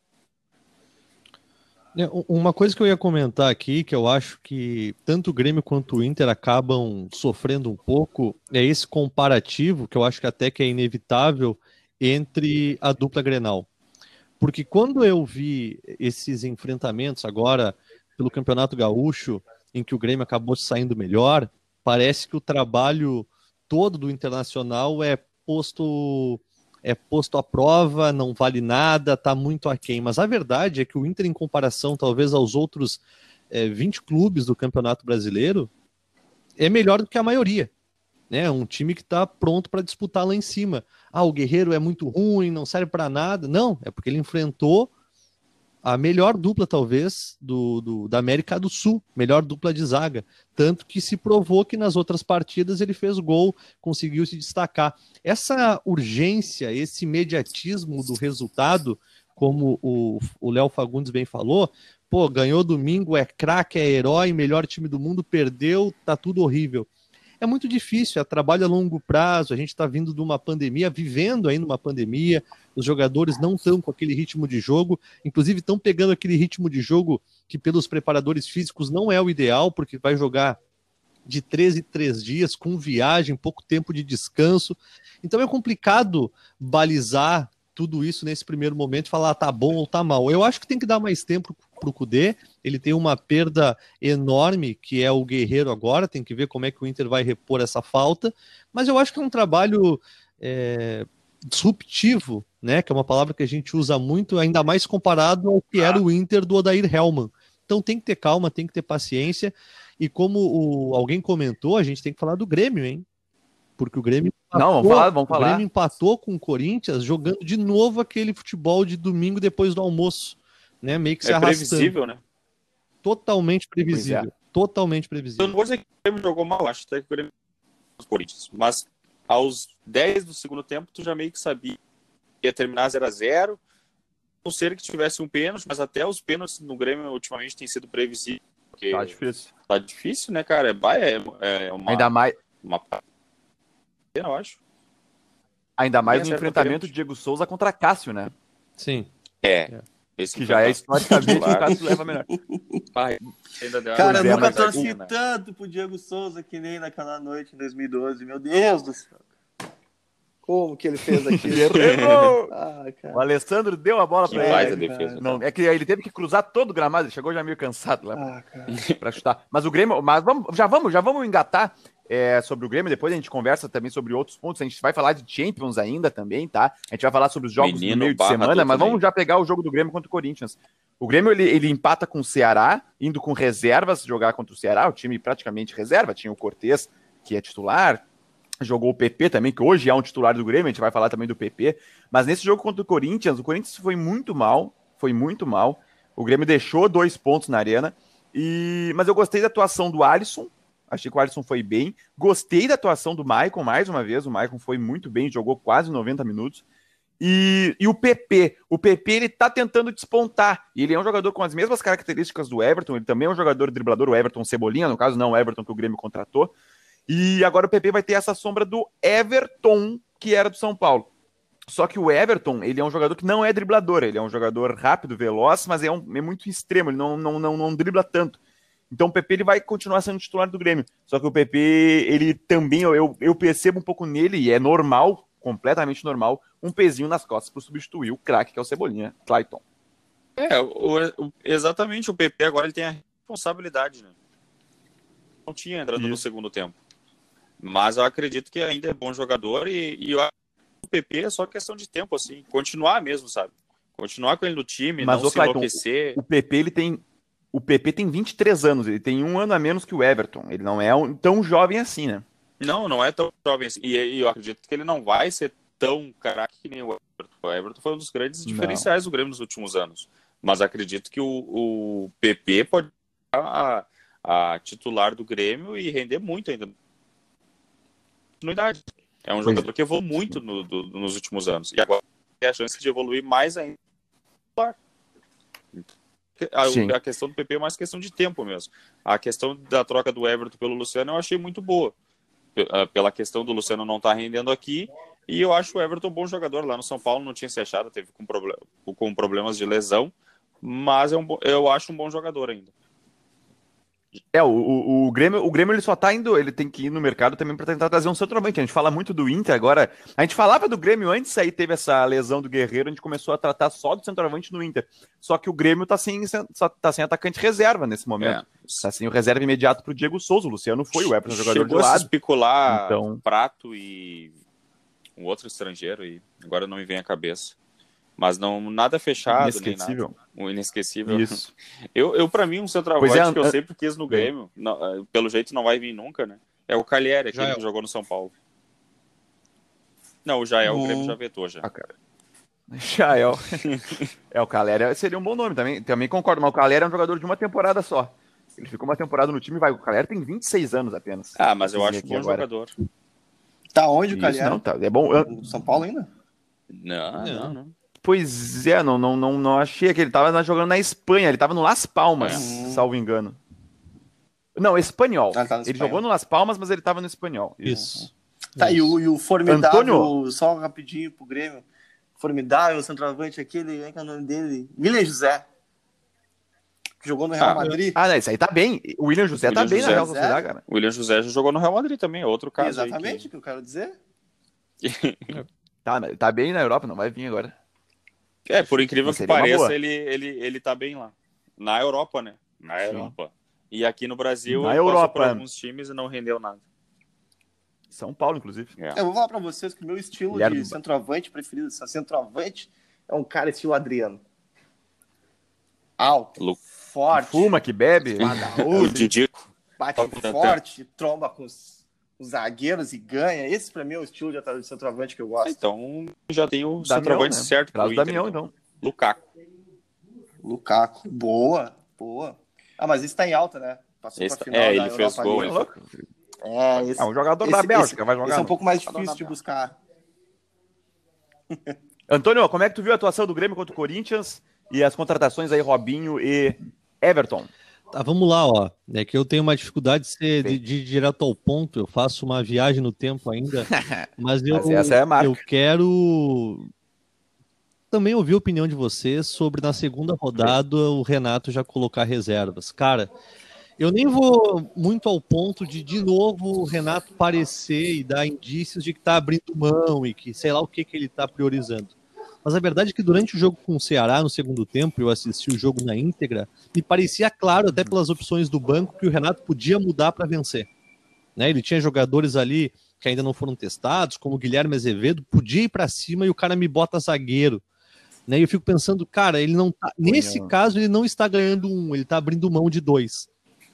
É, uma coisa que eu ia comentar aqui, que eu acho que tanto o Grêmio quanto o Inter acabam sofrendo um pouco, é esse comparativo, que eu acho que até que é inevitável, entre a dupla Grenal. Porque quando eu vi esses enfrentamentos agora pelo Campeonato Gaúcho, em que o Grêmio acabou saindo melhor, parece que o trabalho todo do Internacional é posto é posto à prova, não vale nada, está muito aquém. Mas a verdade é que o Inter, em comparação talvez aos outros é, 20 clubes do Campeonato Brasileiro, é melhor do que a maioria. Né? Um time que está pronto para disputar lá em cima. Ah, o Guerreiro é muito ruim, não serve para nada. Não, é porque ele enfrentou a melhor dupla, talvez, do, do, da América do Sul, melhor dupla de zaga. Tanto que se provou que nas outras partidas ele fez gol, conseguiu se destacar. Essa urgência, esse imediatismo do resultado, como o Léo Fagundes bem falou, pô, ganhou domingo, é craque, é herói, melhor time do mundo, perdeu, tá tudo horrível. É muito difícil, é trabalho a longo prazo, a gente está vindo de uma pandemia, vivendo ainda uma pandemia, os jogadores não estão com aquele ritmo de jogo, inclusive estão pegando aquele ritmo de jogo que pelos preparadores físicos não é o ideal, porque vai jogar de 13 em 3 dias, com viagem, pouco tempo de descanso. Então é complicado balizar tudo isso nesse primeiro momento e falar ah, tá bom ou tá mal. Eu acho que tem que dar mais tempo para o Cudê. Ele tem uma perda enorme, que é o Guerreiro agora. Tem que ver como é que o Inter vai repor essa falta. Mas eu acho que é um trabalho é, disruptivo, né? Que é uma palavra que a gente usa muito, ainda mais comparado ao que era o Inter do Odair Helman. Então tem que ter calma, tem que ter paciência. E como o, alguém comentou, a gente tem que falar do Grêmio, hein? Porque o Grêmio empatou, Não, vamos falar, vamos falar. O Grêmio empatou com o Corinthians jogando de novo aquele futebol de domingo depois do almoço, né? Meio que se é arrastando. previsível, né? Totalmente previsível. É. Totalmente previsível. Eu não vou dizer que o Grêmio jogou mal, acho até que o Grêmio Corinthians, mas aos 10 do segundo tempo tu já meio que sabia que ia terminar 0 a 0 não ser que tivesse um pênalti, mas até os pênaltis no Grêmio ultimamente têm sido previsíveis porque tá difícil. Tá difícil, né, cara? É, é, é uma, Ainda mais. Uma... Eu acho. Ainda mais no enfrentamento de Diego Souza contra Cássio, né? Sim. É. é. Esse que já é historicamente o Cássio leva melhor. cara, eu nunca torci né? tanto pro Diego Souza que nem naquela noite em 2012. Meu Deus do céu. Como que ele fez aquilo? ah, o Alessandro deu a bola para ele. Defesa, não, é que ele teve que cruzar todo o gramado, ele chegou já meio cansado lá ah, para chutar. Mas o Grêmio, mas vamos, já vamos, já vamos engatar é, sobre o Grêmio, depois a gente conversa também sobre outros pontos. A gente vai falar de Champions ainda também, tá? A gente vai falar sobre os jogos Menino, no meio de semana, mas vamos já pegar o jogo do Grêmio contra o Corinthians. O Grêmio ele, ele empata com o Ceará, indo com reservas jogar contra o Ceará, o time praticamente reserva, tinha o Cortez, que é titular, jogou o PP também, que hoje é um titular do Grêmio, a gente vai falar também do PP. Mas nesse jogo contra o Corinthians, o Corinthians foi muito mal, foi muito mal. O Grêmio deixou dois pontos na arena. E... Mas eu gostei da atuação do Alisson. Achei que o Alisson foi bem. Gostei da atuação do Maicon, mais uma vez. O Maicon foi muito bem, jogou quase 90 minutos. E, e, o PP, o PP ele tá tentando despontar. E ele é um jogador com as mesmas características do Everton. Ele também é um jogador driblador, o Everton Cebolinha, no caso, não o Everton que o Grêmio contratou. E agora o PP vai ter essa sombra do Everton, que era do São Paulo. Só que o Everton, ele é um jogador que não é driblador, ele é um jogador rápido, veloz, mas é, um, é muito extremo, ele não, não, não, não dribla tanto. Então o PP ele vai continuar sendo titular do Grêmio. Só que o PP, ele também, eu, eu percebo um pouco nele, e é normal, completamente normal, um pezinho nas costas para substituir o craque que é o Cebolinha, Clayton. É, o, o, exatamente, o PP agora ele tem a responsabilidade, né? Não tinha entrando Isso. no segundo tempo. Mas eu acredito que ainda é bom jogador e, e eu acho que o PP é só questão de tempo, assim. Continuar mesmo, sabe? Continuar com ele no time, Mas, não se Clayton, enlouquecer. O, o PP, ele tem. O PP tem 23 anos, ele tem um ano a menos que o Everton. Ele não é tão jovem assim, né? Não, não é tão jovem assim. E, e eu acredito que ele não vai ser tão craque que nem o Everton. O Everton foi um dos grandes não. diferenciais do Grêmio nos últimos anos. Mas acredito que o, o PP pode a, a titular do Grêmio e render muito ainda continuidade. É um jogador que evoluiu muito no, do, nos últimos anos. E agora tem a chance de evoluir mais ainda. A, a, questão do PP é mais questão de tempo mesmo. A questão da troca do Everton pelo Luciano eu achei muito boa. Ah, pela questão do Luciano não estar tá rendendo aqui. E eu acho o Everton um bom jogador. Lá no São Paulo não tinha se achado, teve com, problem com problemas de lesão. Mas é um, eu acho um bom jogador ainda. É, o, o, o, Grêmio, o Grêmio ele só tá indo, ele tem que ir no mercado também para tentar trazer um centroavante. A gente fala muito do Inter agora. A gente falava do Grêmio antes, aí teve essa lesão do Guerreiro, a gente começou a tratar só do centroavante no Inter. Só que o Grêmio tá sem, tá sem atacante reserva nesse momento. É. Tá sem o reserva imediato pro Diego Souza. O Luciano foi o Everton jogador Chegou de lado. especular então... Prato e um outro estrangeiro e agora não me vem à cabeça. Mas não nada fechado, inesquecível. nem nada. Um inesquecível. Isso. Eu, eu para mim, um centroavante é, que eu sempre quis no Grêmio, não, pelo jeito não vai vir nunca, né? É o Calheri, aquele que jogou no São Paulo. Não, o Jael, o Grêmio já vetou já. Ah, cara. Jael. é, o Calera seria um bom nome também. Também concordo, mas o Calera é um jogador de uma temporada só. Ele ficou uma temporada no time e vai. O Calera tem 26 anos apenas. Ah, mas eu acho bom agora. jogador. Tá onde o Calera? Não, tá. É bom. São Paulo ainda? Não, não, não. Pois é, não, não, não, não achei que ele tava jogando na Espanha, ele tava no Las Palmas, É. salvo engano. Não, espanhol. Ah, tá ele espanhol. jogou no Las Palmas, mas ele tava no espanhol. Isso. Tá, e o, e o formidável, Antônio? só rapidinho pro Grêmio, formidável centroavante, aquele, como é que é o nome dele? William José. Que jogou no Real Ah, Madrid. Ah, não, isso aí tá bem. O William José William tá bem José. na Real Sociedade, cara. O William José já jogou no Real Madrid também, é outro caso. Exatamente o que eu quero dizer. que- Tá, mas tá bem na Europa, não vai vir agora. É, por incrível que pareça, ele, ele, ele tá bem lá. Na Europa, né? Na Europa. E aqui no Brasil, Na Europa. por alguns times e não rendeu nada. São Paulo, inclusive. É. Eu vou falar pra vocês que o meu estilo Guilherme de centroavante preferido, centroavante, é um cara estilo Adriano. Alto, Lu- forte, Fuma, que bebe. O Didico. bate Toca tanto. forte, tromba com os, os zagueiros e ganha. Esse pra mim é o estilo de centroavante que eu gosto. Então já tem o Damião, centroavante né? certo Traz pro o Inter, Damião, então. Lukaku. Lukaku, boa, boa. Ah, mas esse tá em alta, né? Passou Esse pra tá- final é, da ele fez Europa gol, League. ele louco. É, esse, É um jogador esse- da esse- Bélgica, vai esse jogar. é um pouco mais difícil de buscar. Antônio, como é que tu viu a atuação do Grêmio contra o Corinthians e as contratações aí, Robinho e Everton? Tá, vamos lá, ó. É que eu tenho uma dificuldade de, ser, de, de ir direto ao ponto. Eu faço uma viagem no tempo ainda. Mas eu, Mas é eu quero também ouvir a opinião de vocês sobre na segunda rodada o Renato já colocar reservas. Cara, eu nem vou muito ao ponto de de novo o Renato parecer e dar indícios de que tá abrindo mão e que sei lá o que, que ele tá priorizando. Mas a verdade é que durante o jogo com o Ceará, no segundo tempo, eu assisti o jogo na íntegra, me parecia claro, até pelas opções do banco, que o Renato podia mudar para vencer. Né? Ele tinha jogadores ali que ainda não foram testados, como o Guilherme Azevedo, podia ir para cima e o cara me bota zagueiro. Né? E eu fico pensando, cara, ele não tá. Nesse caso, ele não está ganhando um, ele está abrindo mão de dois.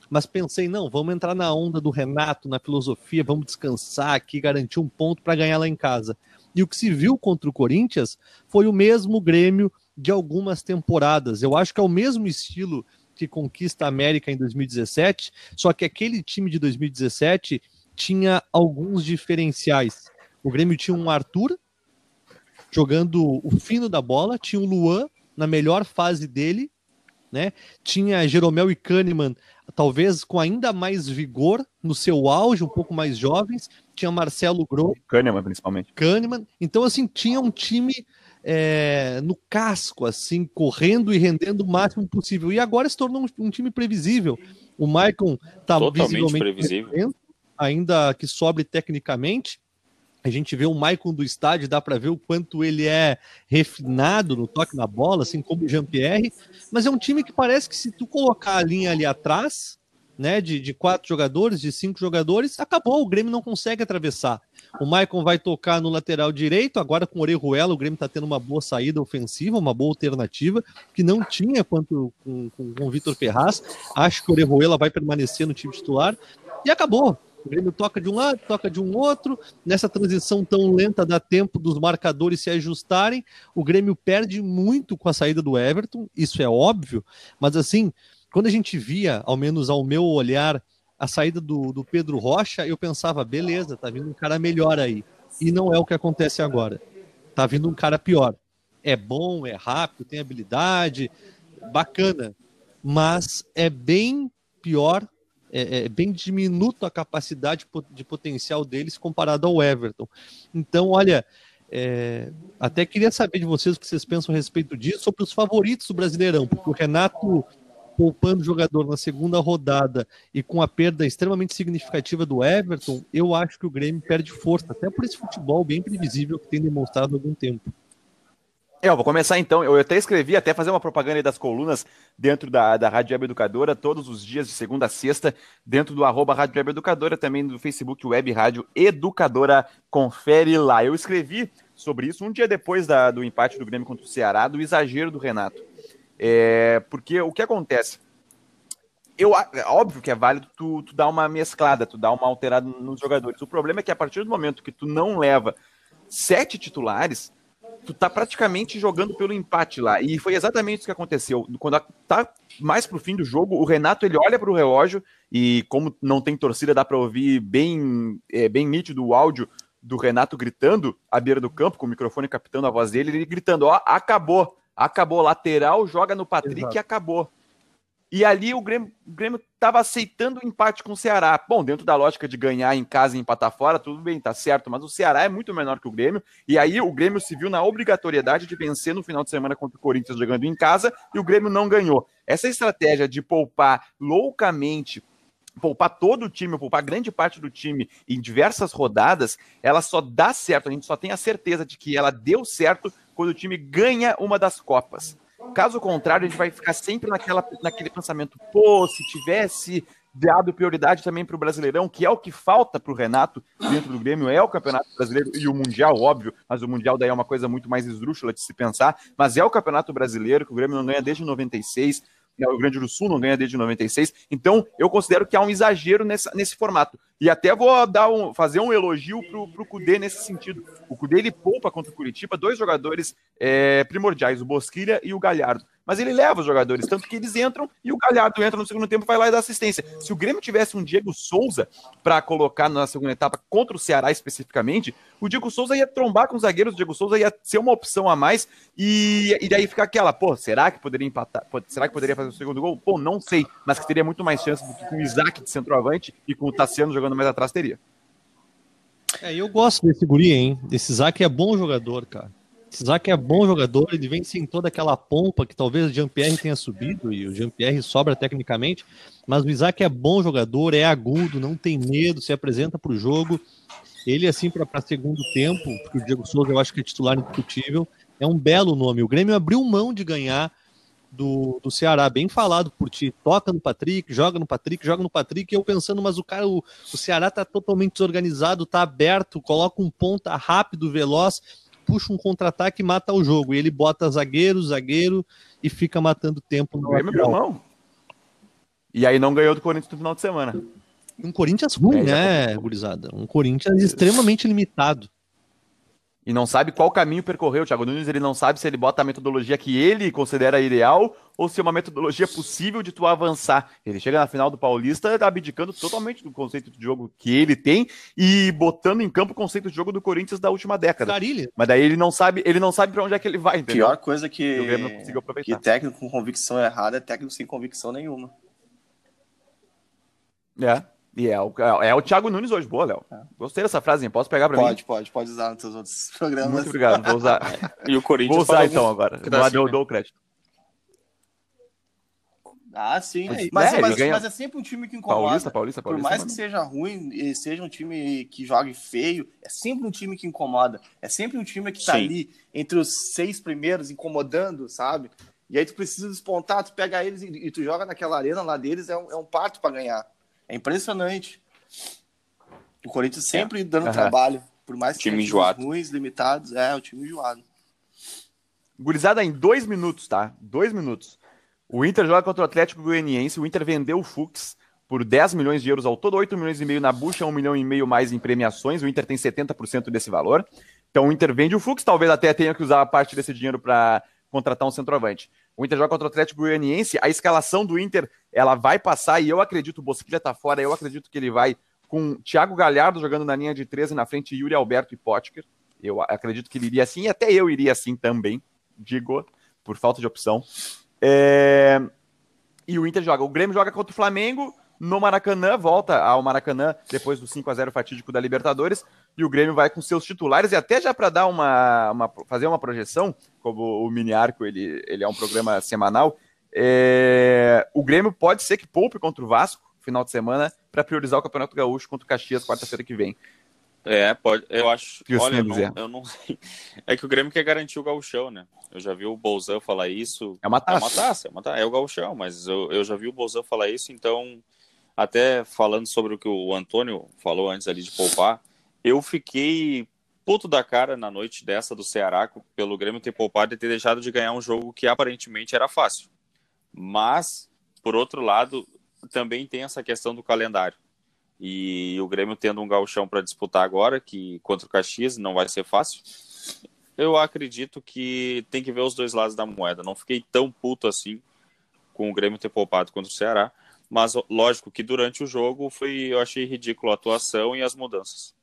Mas pensei, não, vamos entrar na onda do Renato, na filosofia, vamos descansar aqui, garantir um ponto para ganhar lá em casa. E o que se viu contra o Corinthians foi o mesmo Grêmio de algumas temporadas. Eu acho que é o mesmo estilo que conquista a América em 2017, só que aquele time de 2017 tinha alguns diferenciais. O Grêmio tinha um Arthur jogando o fino da bola, tinha o Luan na melhor fase dele, né? Tinha Jeromel e Kahneman, talvez com ainda mais vigor no seu auge, um pouco mais jovens. Tinha Marcelo Gro, Kahneman, principalmente. Kahneman. Então, assim, tinha um time é, no casco, assim, correndo e rendendo o máximo possível. E agora se tornou um, um time previsível. O Maicon está visivelmente previsível. ainda que sobre tecnicamente. A gente vê o Maicon do estádio, dá para ver o quanto ele é refinado no toque na bola, assim como o Jean-Pierre. Mas é um time que parece que se tu colocar a linha ali atrás, né, de, de quatro jogadores, de cinco jogadores, acabou. O Grêmio não consegue atravessar. O Maicon vai tocar no lateral direito, agora com o Orejuela, o Grêmio está tendo uma boa saída ofensiva, uma boa alternativa, que não tinha quanto com, com, com o Vitor Ferraz. Acho que o Orejuela vai permanecer no time titular. E acabou. O Grêmio toca de um lado, toca de um outro. Nessa transição tão lenta, dá tempo dos marcadores se ajustarem. O Grêmio perde muito com a saída do Everton, isso é óbvio. Mas assim, quando a gente via, ao menos ao meu olhar, a saída do, do Pedro Rocha, eu pensava, beleza, tá vindo um cara melhor aí. E não é o que acontece agora. Tá vindo um cara pior. É bom, é rápido, tem habilidade, bacana. Mas é bem pior é, é, bem diminuto a capacidade de potencial deles comparado ao Everton. Então, olha, é, até queria saber de vocês o que vocês pensam a respeito disso, sobre os favoritos do Brasileirão, porque o Renato poupando o jogador na segunda rodada e com a perda extremamente significativa do Everton, eu acho que o Grêmio perde força, até por esse futebol bem previsível que tem demonstrado há algum tempo. É, eu vou começar então. Eu até escrevi, até fazer uma propaganda das colunas dentro da, da Rádio Web Educadora, todos os dias, de segunda a sexta, dentro do arroba Rádio Web Educadora, também no Facebook Web Rádio Educadora. Confere lá. Eu escrevi sobre isso um dia depois da, do empate do Grêmio contra o Ceará, do exagero do Renato. É, porque o que acontece? Eu, é óbvio que é válido tu, tu dar uma mesclada, tu dar uma alterada nos jogadores. O problema é que a partir do momento que tu não leva sete titulares, tu tá praticamente jogando pelo empate lá. E foi exatamente isso que aconteceu. Quando tá mais pro fim do jogo, o Renato ele olha pro relógio e como não tem torcida, dá para ouvir bem, é, bem nítido o áudio do Renato gritando à beira do campo, com o microfone captando a voz dele, ele gritando: Ó, acabou, acabou, lateral, joga no Patrick Exato. e acabou. E ali o Grêmio, estava aceitando o empate com o Ceará. Bom, dentro da lógica de ganhar em casa e empatar fora, tudo bem, tá certo, mas o Ceará é muito menor que o Grêmio. E aí o Grêmio se viu na obrigatoriedade de vencer no final de semana contra o Corinthians jogando em casa e o Grêmio não ganhou. Essa estratégia de poupar loucamente poupar todo o time, poupar grande parte do time em diversas rodadas, ela só dá certo, a gente só tem a certeza de que ela deu certo quando o time ganha uma das Copas. Caso contrário, a gente vai ficar sempre naquela, naquele pensamento, pô, se tivesse dado prioridade também para o Brasileirão, que é o que falta para o Renato dentro do Grêmio, é o Campeonato Brasileiro e o Mundial, óbvio, mas o Mundial daí é uma coisa muito mais esdrúxula de se pensar, mas é o Campeonato Brasileiro, que o Grêmio não ganha desde 96, né, o Rio Grande do Sul não ganha desde 96. Então, eu considero que há um exagero nessa, nesse formato. E até vou dar um, fazer um elogio pro, pro Cudê nesse sentido. O Cudê ele poupa contra o Curitiba dois jogadores é, primordiais, o Bosquilha e o Galhardo mas ele leva os jogadores, tanto que eles entram e o Galhardo entra no segundo tempo vai lá e dá assistência. Se o Grêmio tivesse um Diego Souza para colocar na segunda etapa contra o Ceará especificamente, o Diego Souza ia trombar com os zagueiros, o Diego Souza ia ser uma opção a mais e, e daí fica aquela, pô, será que poderia empatar? Será que poderia fazer o segundo gol? Pô, não sei, mas que teria muito mais chance do que com o Isaac de centroavante e com o Tassiano jogando mais atrás teria. É, eu gosto desse guri, hein? Esse Isaac é bom jogador, cara. Isaac é bom jogador, ele vem sem toda aquela pompa que talvez o Jean-Pierre tenha subido, e o Jean-Pierre sobra tecnicamente, mas o Isaac é bom jogador, é agudo, não tem medo, se apresenta para o jogo. Ele, assim, para segundo tempo, porque o Diego Souza eu acho que é titular indiscutível, é um belo nome. O Grêmio abriu mão de ganhar do, do Ceará, bem falado por ti. Toca no Patrick, joga no Patrick, joga no Patrick. E eu pensando, mas o cara, o, o Ceará tá totalmente desorganizado, tá aberto, coloca um ponta rápido, veloz puxa um contra-ataque e mata o jogo. E ele bota zagueiro, zagueiro e fica matando tempo no Grêmio mão. E aí não ganhou do Corinthians no final de semana. Um Corinthians ruim, é, né, gurizada? Um Corinthians extremamente limitado e não sabe qual caminho percorrer. O Thiago Nunes ele não sabe se ele bota a metodologia que ele considera ideal ou se é uma metodologia possível de tu avançar. Ele chega na final do Paulista abdicando totalmente do conceito de jogo que ele tem e botando em campo o conceito de jogo do Corinthians da última década. Carilha. Mas daí ele não sabe, ele não sabe para onde é que ele vai, entendeu? Pior coisa que que técnico com convicção errada é técnico sem convicção nenhuma. É. E é o, é o Thiago Nunes hoje. Boa, Léo. É. Gostei dessa frase, posso pegar pra pode, mim? Pode, pode, pode usar nos seus outros programas. Muito obrigado, vou usar. e o Corinthians. Vou usar então agora. Lá deu, dou o crédito. Ah, sim. Mas, é, mas, é, mas, mas, é sempre um time que incomoda. Paulista, Paulista, Paulista. Por mais mano. que seja ruim e seja um time que jogue feio, é sempre um time que incomoda. É sempre um time que tá sim. ali entre os seis primeiros, incomodando, sabe? E aí tu precisa despontar, tu pega eles e, e tu joga naquela arena lá deles, é um, é um parto para ganhar. É impressionante. O Corinthians sempre é. dando uhum. trabalho, por mais que time enjoado. ruins, limitados, é o time enjoado. Gurizada, em dois minutos, tá? Dois minutos. O Inter joga contra o Atlético Goianiense. O Inter vendeu o Fux por 10 milhões de euros ao todo, 8 milhões e meio na bucha, 1 milhão e meio mais em premiações. O Inter tem 70% desse valor. Então o Inter vende o Fux, talvez até tenha que usar parte desse dinheiro para contratar um centroavante. O Inter joga contra o Atlético Goianiense. A escalação do Inter ela vai passar e eu acredito, o Bosquilha tá fora, eu acredito que ele vai com Thiago Galhardo jogando na linha de 13 na frente Yuri Alberto e Potker. Eu acredito que ele iria assim, e até eu iria assim também, digo, por falta de opção. É... E o Inter joga. O Grêmio joga contra o Flamengo no Maracanã, volta ao Maracanã depois do 5 a 0 fatídico da Libertadores, e o Grêmio vai com seus titulares, e até já para dar uma, uma, fazer uma projeção, como o Mini Arco ele, ele é um programa semanal, é, o Grêmio pode ser que poupe contra o Vasco final de semana para priorizar o Campeonato Gaúcho contra o Caxias quarta-feira que vem. É, pode. Eu acho. Que olha, eu não, eu não, sei. É que o Grêmio quer garantir o gauchão, né? Eu já vi o Bolzão falar isso. É uma taça. É uma taça, é, uma taça, é o gauchão, mas eu, eu já vi o Bolzão falar isso, então até falando sobre o que o Antônio falou antes ali de poupar, eu fiquei puto da cara na noite dessa do Ceará pelo Grêmio ter poupado e ter deixado de ganhar um jogo que aparentemente era fácil. Mas, por outro lado, também tem essa questão do calendário. E o Grêmio tendo um galchão para disputar agora, que contra o Caxias não vai ser fácil. Eu acredito que tem que ver os dois lados da moeda. Não fiquei tão puto assim com o Grêmio ter poupado contra o Ceará, mas lógico que durante o jogo foi, eu achei ridículo a atuação e as mudanças.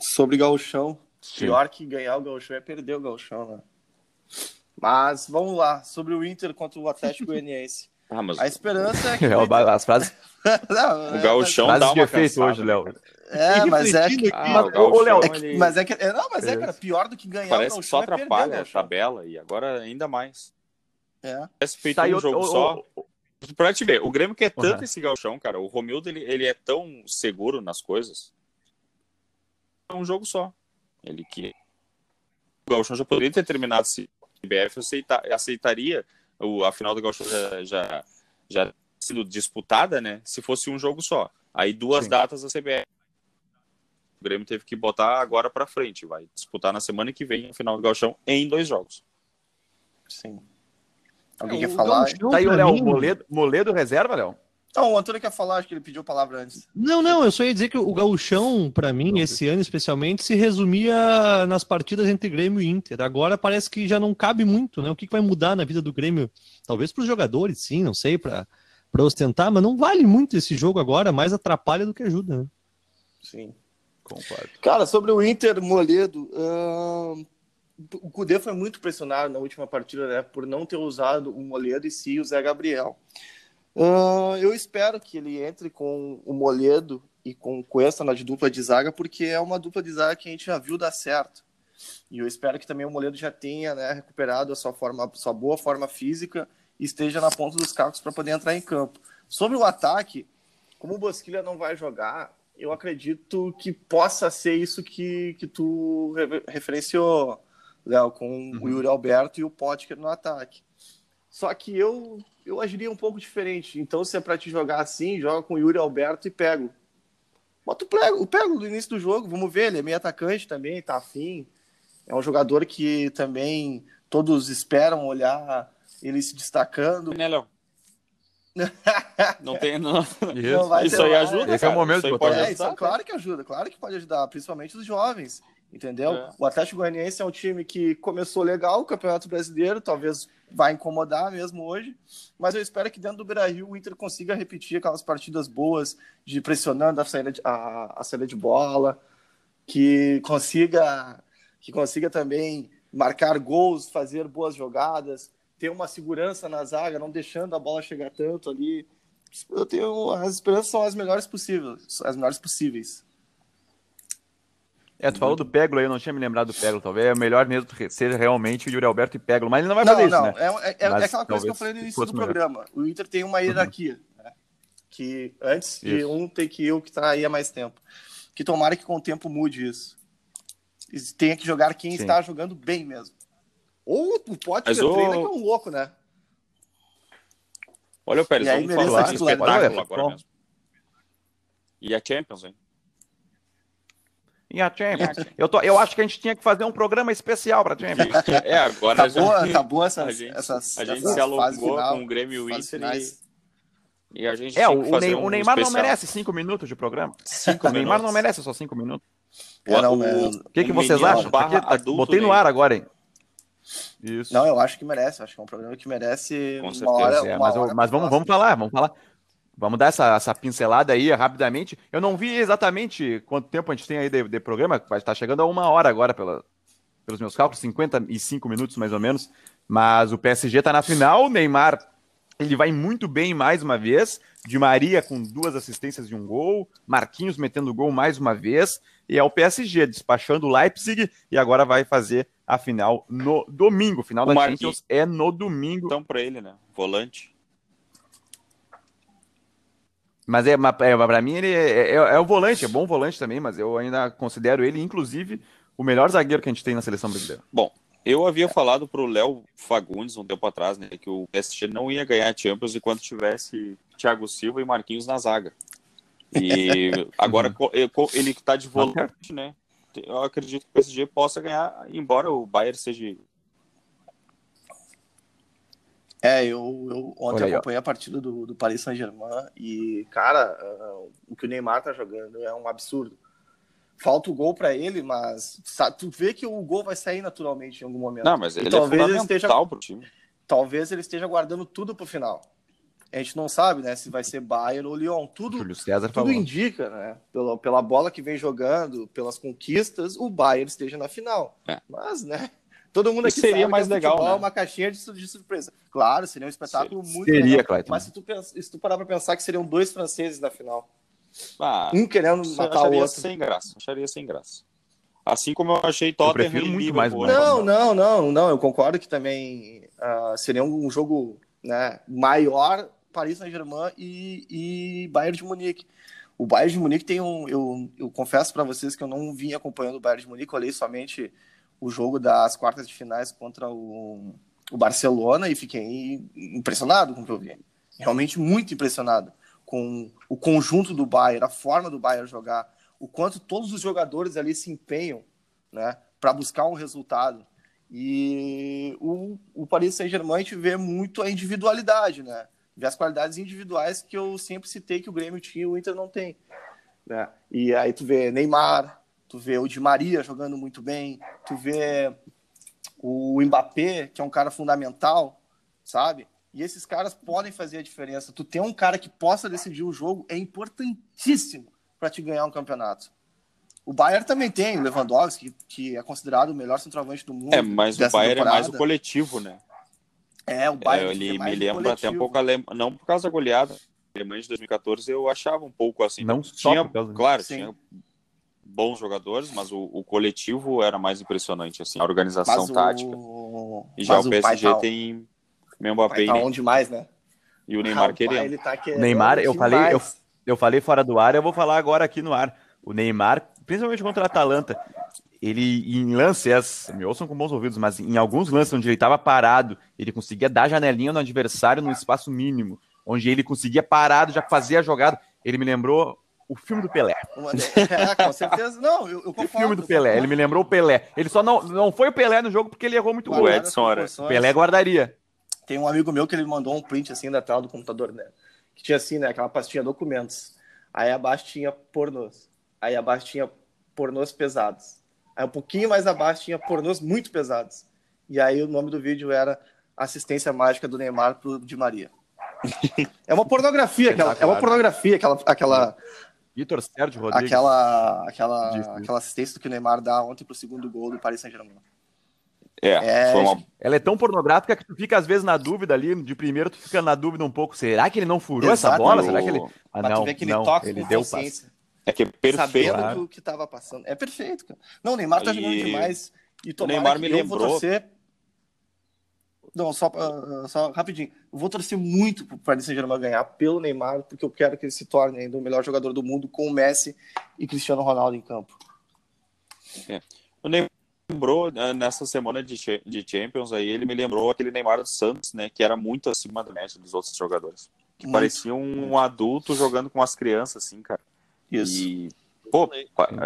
Sobre Gauchão, Sim. pior que ganhar o Gauchão é perder o Gauchão, né? Mas vamos lá, sobre o Inter contra o Atlético Goianiense. Ah, mas... A esperança é que. É, as frases. não, o Gauchão é, dá uma efeito hoje, Léo. É, mas é que. Ah, mas, o Léo, é que, mas é que. É, não, mas é, cara, pior do que ganhar Parece que só é atrapalha a tabela e agora ainda mais. É. Parece feito tá, um jogo o, só. O, o, pra te ver, o Grêmio quer tanto uhum. esse Gauchão, cara. O Romildo, ele, ele é tão seguro nas coisas. É um jogo só. Ele que. O Gauchão já poderia ter terminado se o BF aceita, aceitaria o, a final do Gauchão já, já, já sido disputada, né? Se fosse um jogo só. Aí duas Sim. datas a CBF. O Grêmio teve que botar agora para frente. Vai disputar na semana que vem a final do Gauchão em dois jogos. Sim. Alguém é, quer falar? Tá aí o Léo, Moledo, Moledo reserva, Léo? Não, o Antônio quer falar, acho que ele pediu a palavra antes. Não, não, eu só ia dizer que o gauchão, para mim, esse ano especialmente, se resumia nas partidas entre Grêmio e Inter. Agora parece que já não cabe muito, né? O que, vai mudar na vida do Grêmio? Talvez para os jogadores, sim, não sei, para ostentar, mas não vale muito esse jogo agora, mais atrapalha do que ajuda, né? Sim, concordo. Cara, sobre o Inter, Moledo, uh, o Cudê foi muito pressionado na última partida, né, por não ter usado o Moledo e sim o Zé Gabriel. Uh, eu espero que ele entre com o Moledo e com o Cuesta na dupla de zaga, porque é uma dupla de zaga que a gente já viu dar certo. E eu espero que também o Moledo já tenha né, recuperado a sua, forma, sua boa forma física e esteja na ponta dos cacos para poder entrar em campo. Sobre o ataque, como o Bosquilha não vai jogar, eu acredito que possa ser isso que, que tu referenciou, Léo, com uhum. o Yuri Alberto e o Potker no ataque. Só que eu eu agiria um pouco diferente. Então, se é para te jogar assim, joga com o Yuri Alberto e pego. Bota o pego, o pego do início do jogo, vamos ver, ele é meio atacante também, tá afim. É um jogador que também todos esperam olhar ele se destacando. Né, Léo? não tem, não. Isso, não isso aí ajuda. Esse cara. é o momento de botar. É, isso, claro que ajuda, claro que pode ajudar, principalmente os jovens, entendeu? É. O Atlético Goianiense é um time que começou legal o Campeonato Brasileiro, talvez vai incomodar mesmo hoje, mas eu espero que dentro do Beira-Rio o Inter consiga repetir aquelas partidas boas de pressionando a saída de, a, a saída de bola, que consiga que consiga também marcar gols, fazer boas jogadas, ter uma segurança na zaga, não deixando a bola chegar tanto ali. Eu tenho as esperanças são as melhores possíveis, as melhores possíveis. É, tu falou do Peglo aí, eu não tinha me lembrado do Peglo. Talvez é melhor mesmo seja realmente o Yuri Alberto e Peglo, mas ele não vai fazer não, isso, né? É, é, é aquela coisa que eu falei no início do programa. O Inter tem uma hierarquia, uhum. né? que antes isso. de um ter que ir o que aí há mais tempo. Que tomara que com o tempo mude isso. E tenha que jogar quem Sim. está jogando bem mesmo. Ou o Pote que o... treina que é um louco, né? Olha o Pérez, vamos falar de espetáculo agora mesmo. E a Champions, hein? Em a Champions. Eu, tô, eu acho que a gente tinha que fazer um programa especial para Champions. É, agora tá, boa, tá boa essas, a gente, essas, a gente essas se alongou com o Grêmio Inter e, e, a gente É, o, um o, Neymar não merece cinco minutos de programa. Cinco o Neymar não merece só cinco minutos. É, não, o, o que, que vocês acham? Barra tá, botei no ar agora, hein? Isso. Não, eu acho que merece. Acho que é um programa que merece Com uma certeza, hora. É, uma mas, hora mas vamos, vamos falar, vamos falar. Vamos dar essa, essa pincelada aí rapidamente. Eu não vi exatamente quanto tempo a gente tem aí de, de programa, vai estar chegando a uma hora agora, pela, pelos meus cálculos, 55 minutos mais ou menos. Mas o PSG está na final, o Neymar ele vai muito bem mais uma vez. De Maria com duas assistências e um gol. Marquinhos metendo gol mais uma vez. E é o PSG despachando o Leipzig. E agora vai fazer a final no domingo. Final o da Champions é no domingo. Então, para ele, né? Volante. Mas é, é para mim ele é, é, é, o volante, é bom volante também, mas eu ainda considero ele, inclusive, o melhor zagueiro que a gente tem na seleção brasileira. Bom, eu havia falado para o Léo Fagundes um tempo atrás, né, que o PSG não ia ganhar a Champions enquanto tivesse Thiago Silva e Marquinhos na zaga. E agora ele está de volante, né? Eu acredito que o PSG possa ganhar, embora o Bayern seja é, eu, eu ontem aí, acompanhei ó. a partida do, do Paris Saint-Germain e, cara, uh, o que o Neymar tá jogando é um absurdo. Falta o gol para ele, mas sabe, tu vê que o gol vai sair naturalmente em algum momento. Não, mas ele e é talvez é fundamental ele esteja, pro time. Talvez ele esteja guardando tudo pro final. A gente não sabe, né, se vai ser Bayern ou Lyon. Tudo, Júlio César tudo falou. indica, né, pela, pela bola que vem jogando, pelas conquistas, o Bayern esteja na final. É. Mas, né, todo mundo aqui seria sabe mais que o legal, futebol né? é uma caixinha de, de surpresa. Claro, seria um espetáculo muito Seria, legal. Clayton. Mas se tu, se tu parar pra pensar que seriam dois franceses na final, Ah, um querendo eu matar o acharia outro. sem graça. Acharia sem graça. Assim como eu achei Tottenham prefiro e muito mais Liverpool, Bayern. né? Não, não, não, não. Eu concordo que também ah, seria um jogo né, maior Paris Saint-Germain e, e Bayern de Munique. O Bayern de Munique tem um. Eu, eu confesso para vocês que eu não vim acompanhando o Bayern de Munique, eu olhei somente o jogo das quartas de finais contra o, o Barcelona e fiquei impressionado com o que eu vi. Realmente muito impressionado com o conjunto do Bayern, a forma do Bayern jogar, o quanto todos os jogadores ali se empenham né, para buscar um resultado. E o, o Paris Saint-Germain vê muito a individualidade, né? Vê as qualidades individuais que eu sempre citei que o Grêmio tinha e o Inter não tem. Né? E aí tu vê Neymar, tu vê o Di Maria jogando muito bem, tu vê o Mbappé, que é um cara fundamental, sabe? E esses caras podem fazer a diferença. Tu ter um cara que possa decidir o jogo é importantíssimo para te ganhar um campeonato. O Bayern também tem o Lewandowski, que, que é considerado o melhor centroavante do mundo. É, mas o Bayern é mais o temporada. coletivo, né? É, o É, Bayern ele é me lembra até um coletivo. pouco a Ale... não por causa da goleada. Alemanha de 2014 eu achava um pouco assim. Não só tinha, por causa- claro, Sim. tinha bons jogadores, mas o, o coletivo era mais impressionante assim, a organização Mas o- tática. E já mas o pai PSG tá- tem o Mbappé pai e tá Ney- on demais, né? e o Neymar Ah, o querendo. ele tá O querendo Neymar, eu falei, eu, eu falei fora do ar, eu vou falar agora aqui no ar. O Neymar, principalmente contra a Atalanta, ele em lances, me ouçam com bons ouvidos, mas em alguns lances onde ele estava parado, ele conseguia dar janelinha no adversário num espaço mínimo, onde ele conseguia parado, já fazia a jogada. Ele me lembrou o filme do Pelé. É, com certeza. Não, eu, eu O concordo. filme do Pelé. Ele me lembrou o Pelé. Ele só não, não foi o Pelé no jogo porque ele errou muito gol. O Edson. O Pelé guardaria. Tem um amigo meu que ele mandou um print assim da tela do computador, né? Que tinha assim, né? Aquela pastinha documentos. Aí abaixo tinha pornôs. Aí abaixo tinha pornôs pesados. Aí um pouquinho mais abaixo tinha pornôs muito pesados. E aí o nome do vídeo era Assistência Mágica do Neymar pro Di Maria. É uma pornografia, aquela, é uma pornografia, aquela, aquela, Vitor Sérgio Rodrigues. aquela, aquela, aquela assistência que o Neymar dá ontem pro segundo gol do Paris Saint-Germain. É, É, foi uma Ela é tão pornográfica que tu fica às vezes na dúvida ali, de primeiro tu fica na dúvida um pouco, será que ele não furou essa Exato. bola? Será que ele... Ah, tu não, ver que ele não, toca ele com deu o passe. é que é perfeito. sabendo claro. do que estava passando. É perfeito, cara. Não, o Neymar tá E jogando demais. E tomara Neymar que me eu vou lembrou- torcer. Não, só, ah, só rapidinho. Eu vou torcer muito pro Paris Saint-Germain ganhar pelo Neymar, porque eu quero que ele se torne ainda o melhor jogador do mundo com o Messi e Cristiano Ronaldo em campo. O Neymar lembrou né, nessa semana de, de Champions aí, ele me lembrou aquele Neymar do Santos, né, que era muito acima da média dos outros jogadores. Que Muito. parecia um adulto jogando com as crianças assim, cara. Isso. E pô,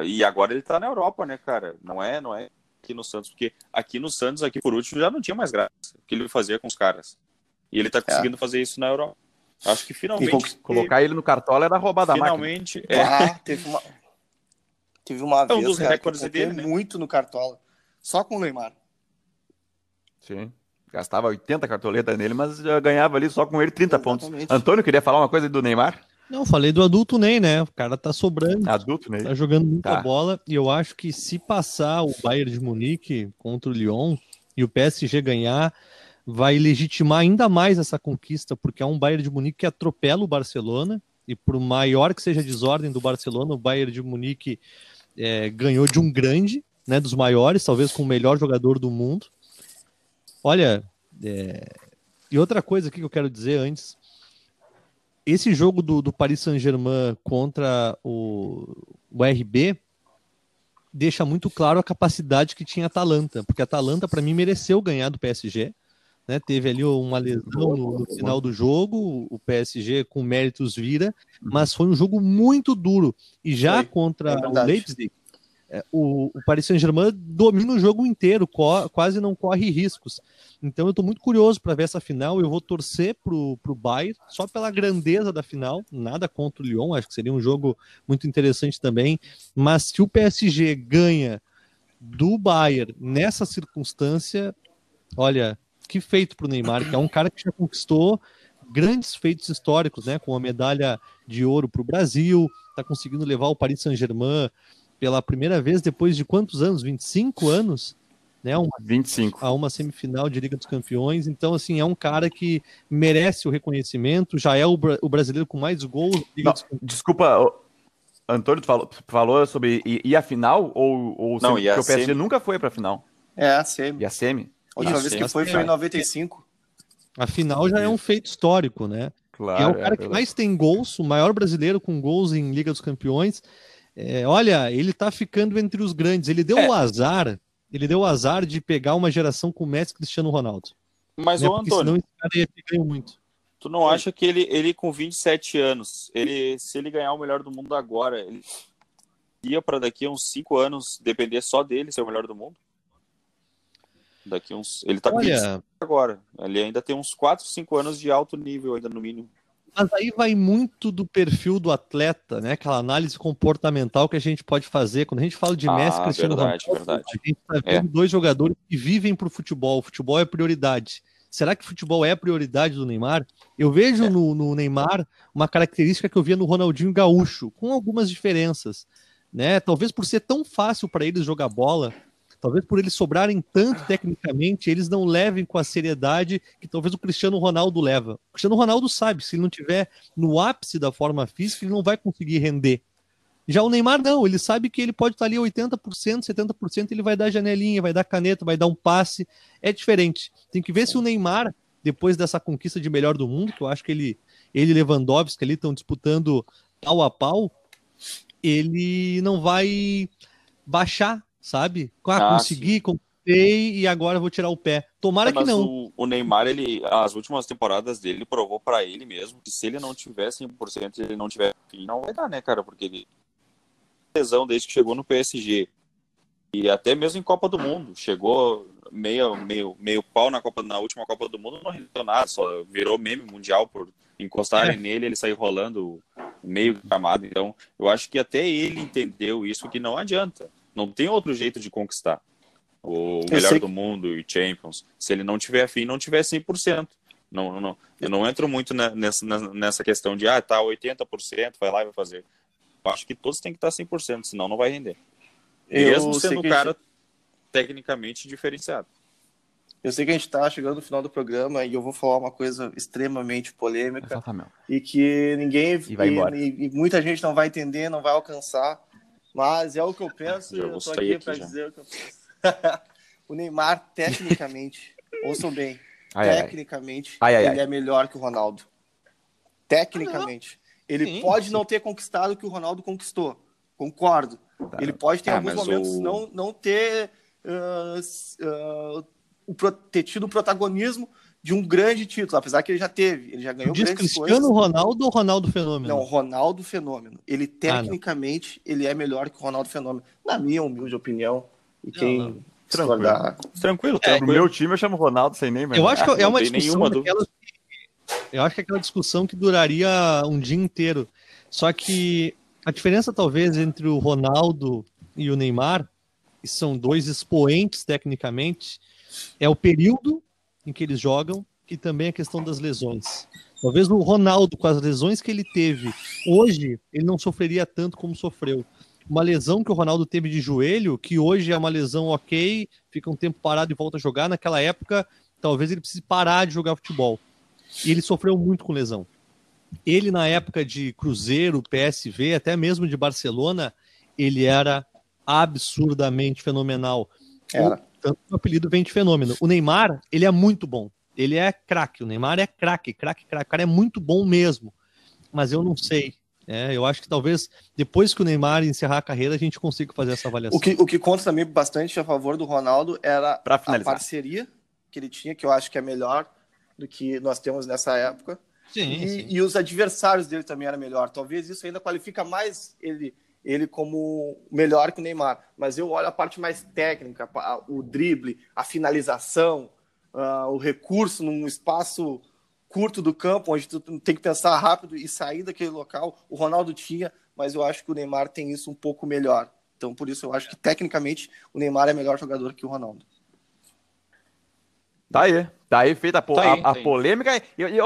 e agora ele tá na Europa, né, cara? Não é, não é aqui no Santos, porque aqui no Santos, aqui por último, já não tinha mais graça o que ele fazia com os caras. E ele tá conseguindo fazer isso na Europa. Acho que finalmente conquist- Colocar ele no cartola era roubar da máquina. finalmente é, Ah, teve uma, teve uma É um vez dos cara, que eu recordes comprei dele, né? muito no Cartola. Só com o Neymar. Sim. Gastava 80 cartoletas nele, mas já ganhava ali só com ele 30 pontos. Exatamente. Antônio, queria falar uma coisa do Neymar? Não, falei do adulto Ney, né? O cara tá sobrando. Adulto, né? Tá jogando muita Tá. bola e eu acho que se passar o Bayern de Munique contra o Lyon e o PSG ganhar, vai legitimar ainda mais essa conquista, porque é um Bayern de Munique que atropela o Barcelona e por maior que seja a desordem do Barcelona, o Bayern de Munique é, ganhou de um grande, né, dos maiores, talvez com o melhor jogador do mundo. Olha, é, e outra coisa aqui que eu quero dizer antes, esse jogo do, do Paris Saint-Germain contra o, o RB deixa muito claro a capacidade que tinha a Atalanta, porque a Atalanta, para mim, mereceu ganhar do PSG. Né? Teve ali uma lesão no, no final do jogo, o PSG com méritos vira, mas foi um jogo muito duro. E já Foi, contra é o. Leipzig, o, o Paris Saint-Germain domina o jogo inteiro, co- quase não corre riscos. Então eu estou muito curioso para ver essa final. Eu vou torcer pro, pro Bayern, só pela grandeza da final, nada contra o Lyon, acho que seria um jogo muito interessante também. Mas se o PSG ganha do Bayern nessa circunstância, olha, que feito pro Neymar, que é um cara que já conquistou grandes feitos históricos, né? Com a medalha de ouro para o Brasil, está conseguindo levar o Paris Saint-Germain pela primeira vez depois de quantos anos? 25 anos? Né, uma, 25. A uma semifinal de Liga dos Campeões. Então, assim, é um cara que merece o reconhecimento, já é o, o brasileiro com mais gols. Não, desculpa, Antônio, tu falou, falou sobre ir a final ou, ou não, e a o PSG semi. nunca foi para a final? É, a semi. E a semi? A última vez que foi foi em 95. A final já é um feito histórico, né? Claro, é o cara é que mais tem gols, o maior brasileiro com gols em Liga dos Campeões. É, olha, ele tá ficando entre os grandes. Ele deu o é. azar, ele deu o azar de pegar uma geração com Messi Cristiano Ronaldo. Mas né? o Antônio, senão esse cara ia muito. Tu não acha que ele, ele com 27 anos, ele se ele ganhar o melhor do mundo agora, ele ia para daqui a uns 5 anos depender só dele ser o melhor do mundo? Daqui uns, ele tá Olha... agora. Ele ainda tem uns 4, 5 anos de alto nível ainda no mínimo. Mas aí vai muito do perfil do atleta, né? Aquela análise comportamental que a gente pode fazer. Quando a gente fala de ah, Messi, Cristiano verdade, Ronaldo, verdade. a gente está vendo é. dois jogadores que vivem para o futebol. O futebol é prioridade. Será que futebol é prioridade do Neymar? Eu vejo é. no, no, Neymar uma característica que eu via no Ronaldinho Gaúcho, com algumas diferenças. Né? Talvez por ser tão fácil para eles jogar bola, talvez por eles sobrarem tanto tecnicamente, eles não levem com a seriedade que talvez o Cristiano Ronaldo leva. O Cristiano Ronaldo sabe, se ele não tiver no ápice da forma física, ele não vai conseguir render. Já o Neymar não, ele sabe que ele pode estar ali 80%, 70%, ele vai dar janelinha, vai dar caneta, vai dar um passe. É diferente. Tem que ver se o Neymar, depois dessa conquista de melhor do mundo, que eu acho que ele, ele e Lewandowski ali estão disputando pau a pau, ele não vai baixar sabe? Ah, ah consegui, conquistei e agora vou tirar o pé. Tomara é, que não. O, o, Neymar, ele, as últimas temporadas dele, provou para ele mesmo que se ele não tiver 100%, ele não tiver fim, não vai dar, né, cara? Porque ele lesão desde que chegou no PSG e até mesmo em Copa do Mundo chegou meio meio meio pau na Copa na última Copa do Mundo não rendeu nada só virou meme mundial por encostarem é. nele ele sair rolando meio camado então eu acho que até ele entendeu isso que não adianta não tem outro jeito de conquistar o melhor do mundo e Champions. Se ele não tiver afim, não tiver 100%. Não, não, eu não entro muito nessa, nessa questão de, ah, tá 80%, vai lá e vai fazer. Eu acho que todos têm que estar 100%, senão não vai render. Eu Mesmo sendo um cara gente... tecnicamente diferenciado. Eu sei que a gente está chegando no final do programa e eu vou falar uma coisa extremamente polêmica Exatamente. e que ninguém e, e, e, muita gente não vai entender, não vai alcançar. Mas é o que eu penso e eu tô aqui, aqui para dizer o que eu penso. o Neymar, tecnicamente, ouçam bem, ai, tecnicamente, ai. Ai, ele é melhor que o Ronaldo. Tecnicamente. Ele sim, pode não ter conquistado o que o Ronaldo conquistou. Concordo. Tá. Ele pode ter, em ah, alguns momentos, o... não, não ter uh, uh, ter tido o protagonismo de um grande título, apesar que ele já teve, ele já ganhou Diz grandes Cristiano coisas. Ronaldo ou Ronaldo Fenômeno? Não, Ronaldo Fenômeno. Ele tecnicamente ah, ele é melhor que o Ronaldo Fenômeno, na minha humilde opinião. E quem não, não. Tranquilo. tranquilo, tranquilo. É, meu time eu chamo Ronaldo sem nem Eu acho que é uma discussão daquelas, eu acho que é aquela discussão que duraria um dia inteiro. Só que a diferença talvez entre o Ronaldo e o Neymar, que são dois expoentes tecnicamente, é o período em que eles jogam e também a questão das lesões. Talvez o Ronaldo, com as lesões que ele teve, hoje ele não sofreria tanto como sofreu. Uma lesão que o Ronaldo teve de joelho, que hoje é uma lesão ok, fica um tempo parado e volta a jogar. Naquela época, talvez ele precise parar de jogar futebol. E ele sofreu muito com lesão. Ele, na época de Cruzeiro, PSV, até mesmo de Barcelona, ele era absurdamente fenomenal. Era. Tanto o apelido vem de fenômeno. O Neymar, ele é muito bom. Ele é craque. O Neymar é craque, craque, craque. O cara é muito bom mesmo. Mas eu não sei. É, eu acho que talvez depois que o Neymar encerrar a carreira, a gente consiga fazer essa avaliação. O que, o que conta também bastante a favor do Ronaldo era a parceria que ele tinha, que eu acho que é melhor do que nós temos nessa época. Sim, e, sim. e os adversários dele também eram melhor. Talvez isso ainda qualifica mais ele ele como melhor que o Neymar. Mas eu olho a parte mais técnica, o drible, a finalização, uh, o recurso num espaço curto do campo, onde tu tem que pensar rápido e sair daquele local. O Ronaldo tinha, mas eu acho que o Neymar tem isso um pouco melhor. Então, por isso, eu acho que tecnicamente o Neymar é melhor jogador que o Ronaldo. Tá aí, tá aí feita a, tá aí, a, a tá polêmica. E, e,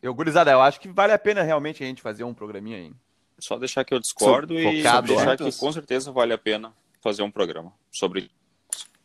Eu, gurizada, eu acho que vale a pena realmente a gente fazer um programinha aí. Só deixar que eu discordo e focado, deixar né? que com certeza vale a pena fazer um programa sobre,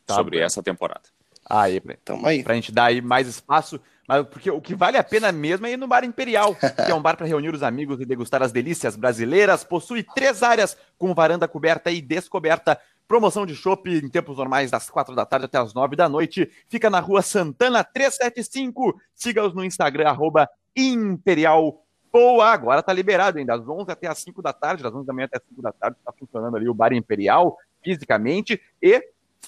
Tá sobre essa temporada. Aí, Tamo aí. pra gente dar aí mais espaço. Mas porque o que vale a pena mesmo é ir no Bar Imperial, que é um bar para reunir os amigos e degustar as delícias brasileiras. Possui três áreas com varanda coberta e descoberta. Promoção de chopp em tempos normais das quatro da tarde até as nove da noite. Fica na rua Santana 375. Siga-os no Instagram, arroba Imperial Boa, agora tá liberado ainda, das 11 até as 5 da tarde, das 11 da manhã até as 5 da tarde, tá funcionando ali o Bar Imperial, fisicamente, e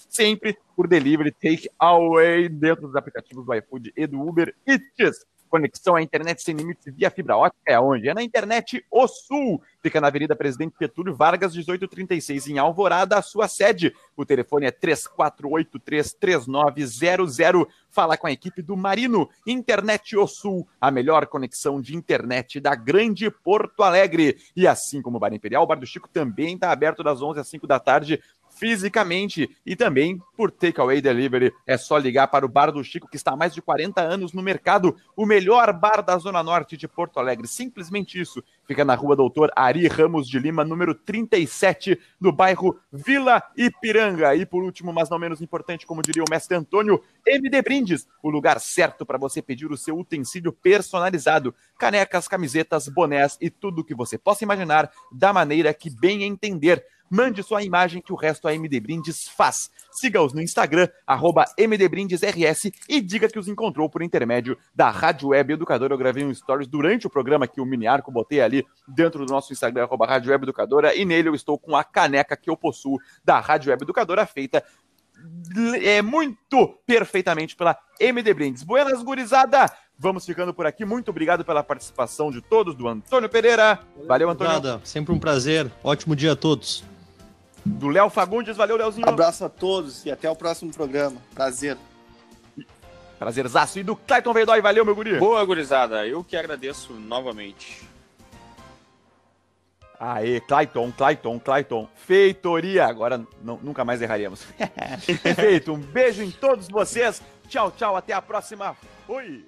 sempre por delivery take away dentro dos aplicativos do iFood e do Uber Eats. Conexão à internet sem limites via fibra ótica é onde? É na internet O Sul. Fica na Avenida Presidente Getúlio Vargas, 1836, em Alvorada, a sua sede. O telefone é 34833900. Fala com a equipe do Marino. Internet O Sul, a melhor conexão de internet da grande Porto Alegre. E assim como o Bar Imperial, o Bar do Chico também está aberto das 11 às 5 da tarde fisicamente e também por takeaway delivery. É só ligar para o Bar do Chico, que está há mais de 40 anos no mercado, o melhor bar da Zona Norte de Porto Alegre. Simplesmente isso. Fica na rua Doutor Ari Ramos de Lima, número 37, no bairro Vila Ipiranga. E por último, mas não menos importante, como diria o mestre Antônio, MD Brindes, o lugar certo para você pedir o seu utensílio personalizado. Canecas, camisetas, bonés e tudo o que você possa imaginar da maneira que bem entender. Mande sua imagem que o resto a MD Brindes faz. Siga-os no Instagram, arroba MDBrindesRS e diga que os encontrou por intermédio da Rádio Web Educadora. Eu gravei um stories durante o programa que o Mini Arco botei ali dentro do nosso Instagram, arroba Rádio Web Educadora, e nele eu estou com a caneca que eu possuo da Rádio Web Educadora, feita é muito perfeitamente pela MD Brindes. Buenas, gurizada! Vamos ficando por aqui. Muito obrigado pela participação de todos, do Antônio Pereira. Valeu, Antônio. Sempre um prazer. Ótimo dia a todos. Do Léo Fagundes. Valeu, Léozinho. Abraço a todos e até o próximo programa. Prazer. Prazerzaço. E do Clayton Veidói. Valeu, meu guri. Boa, gurizada. Eu que agradeço novamente. Aê, Clayton, Clayton, Clayton. Feitoria. Agora não- nunca mais erraríamos. Feito. Um beijo em todos vocês. Tchau, tchau. Até a próxima. Fui.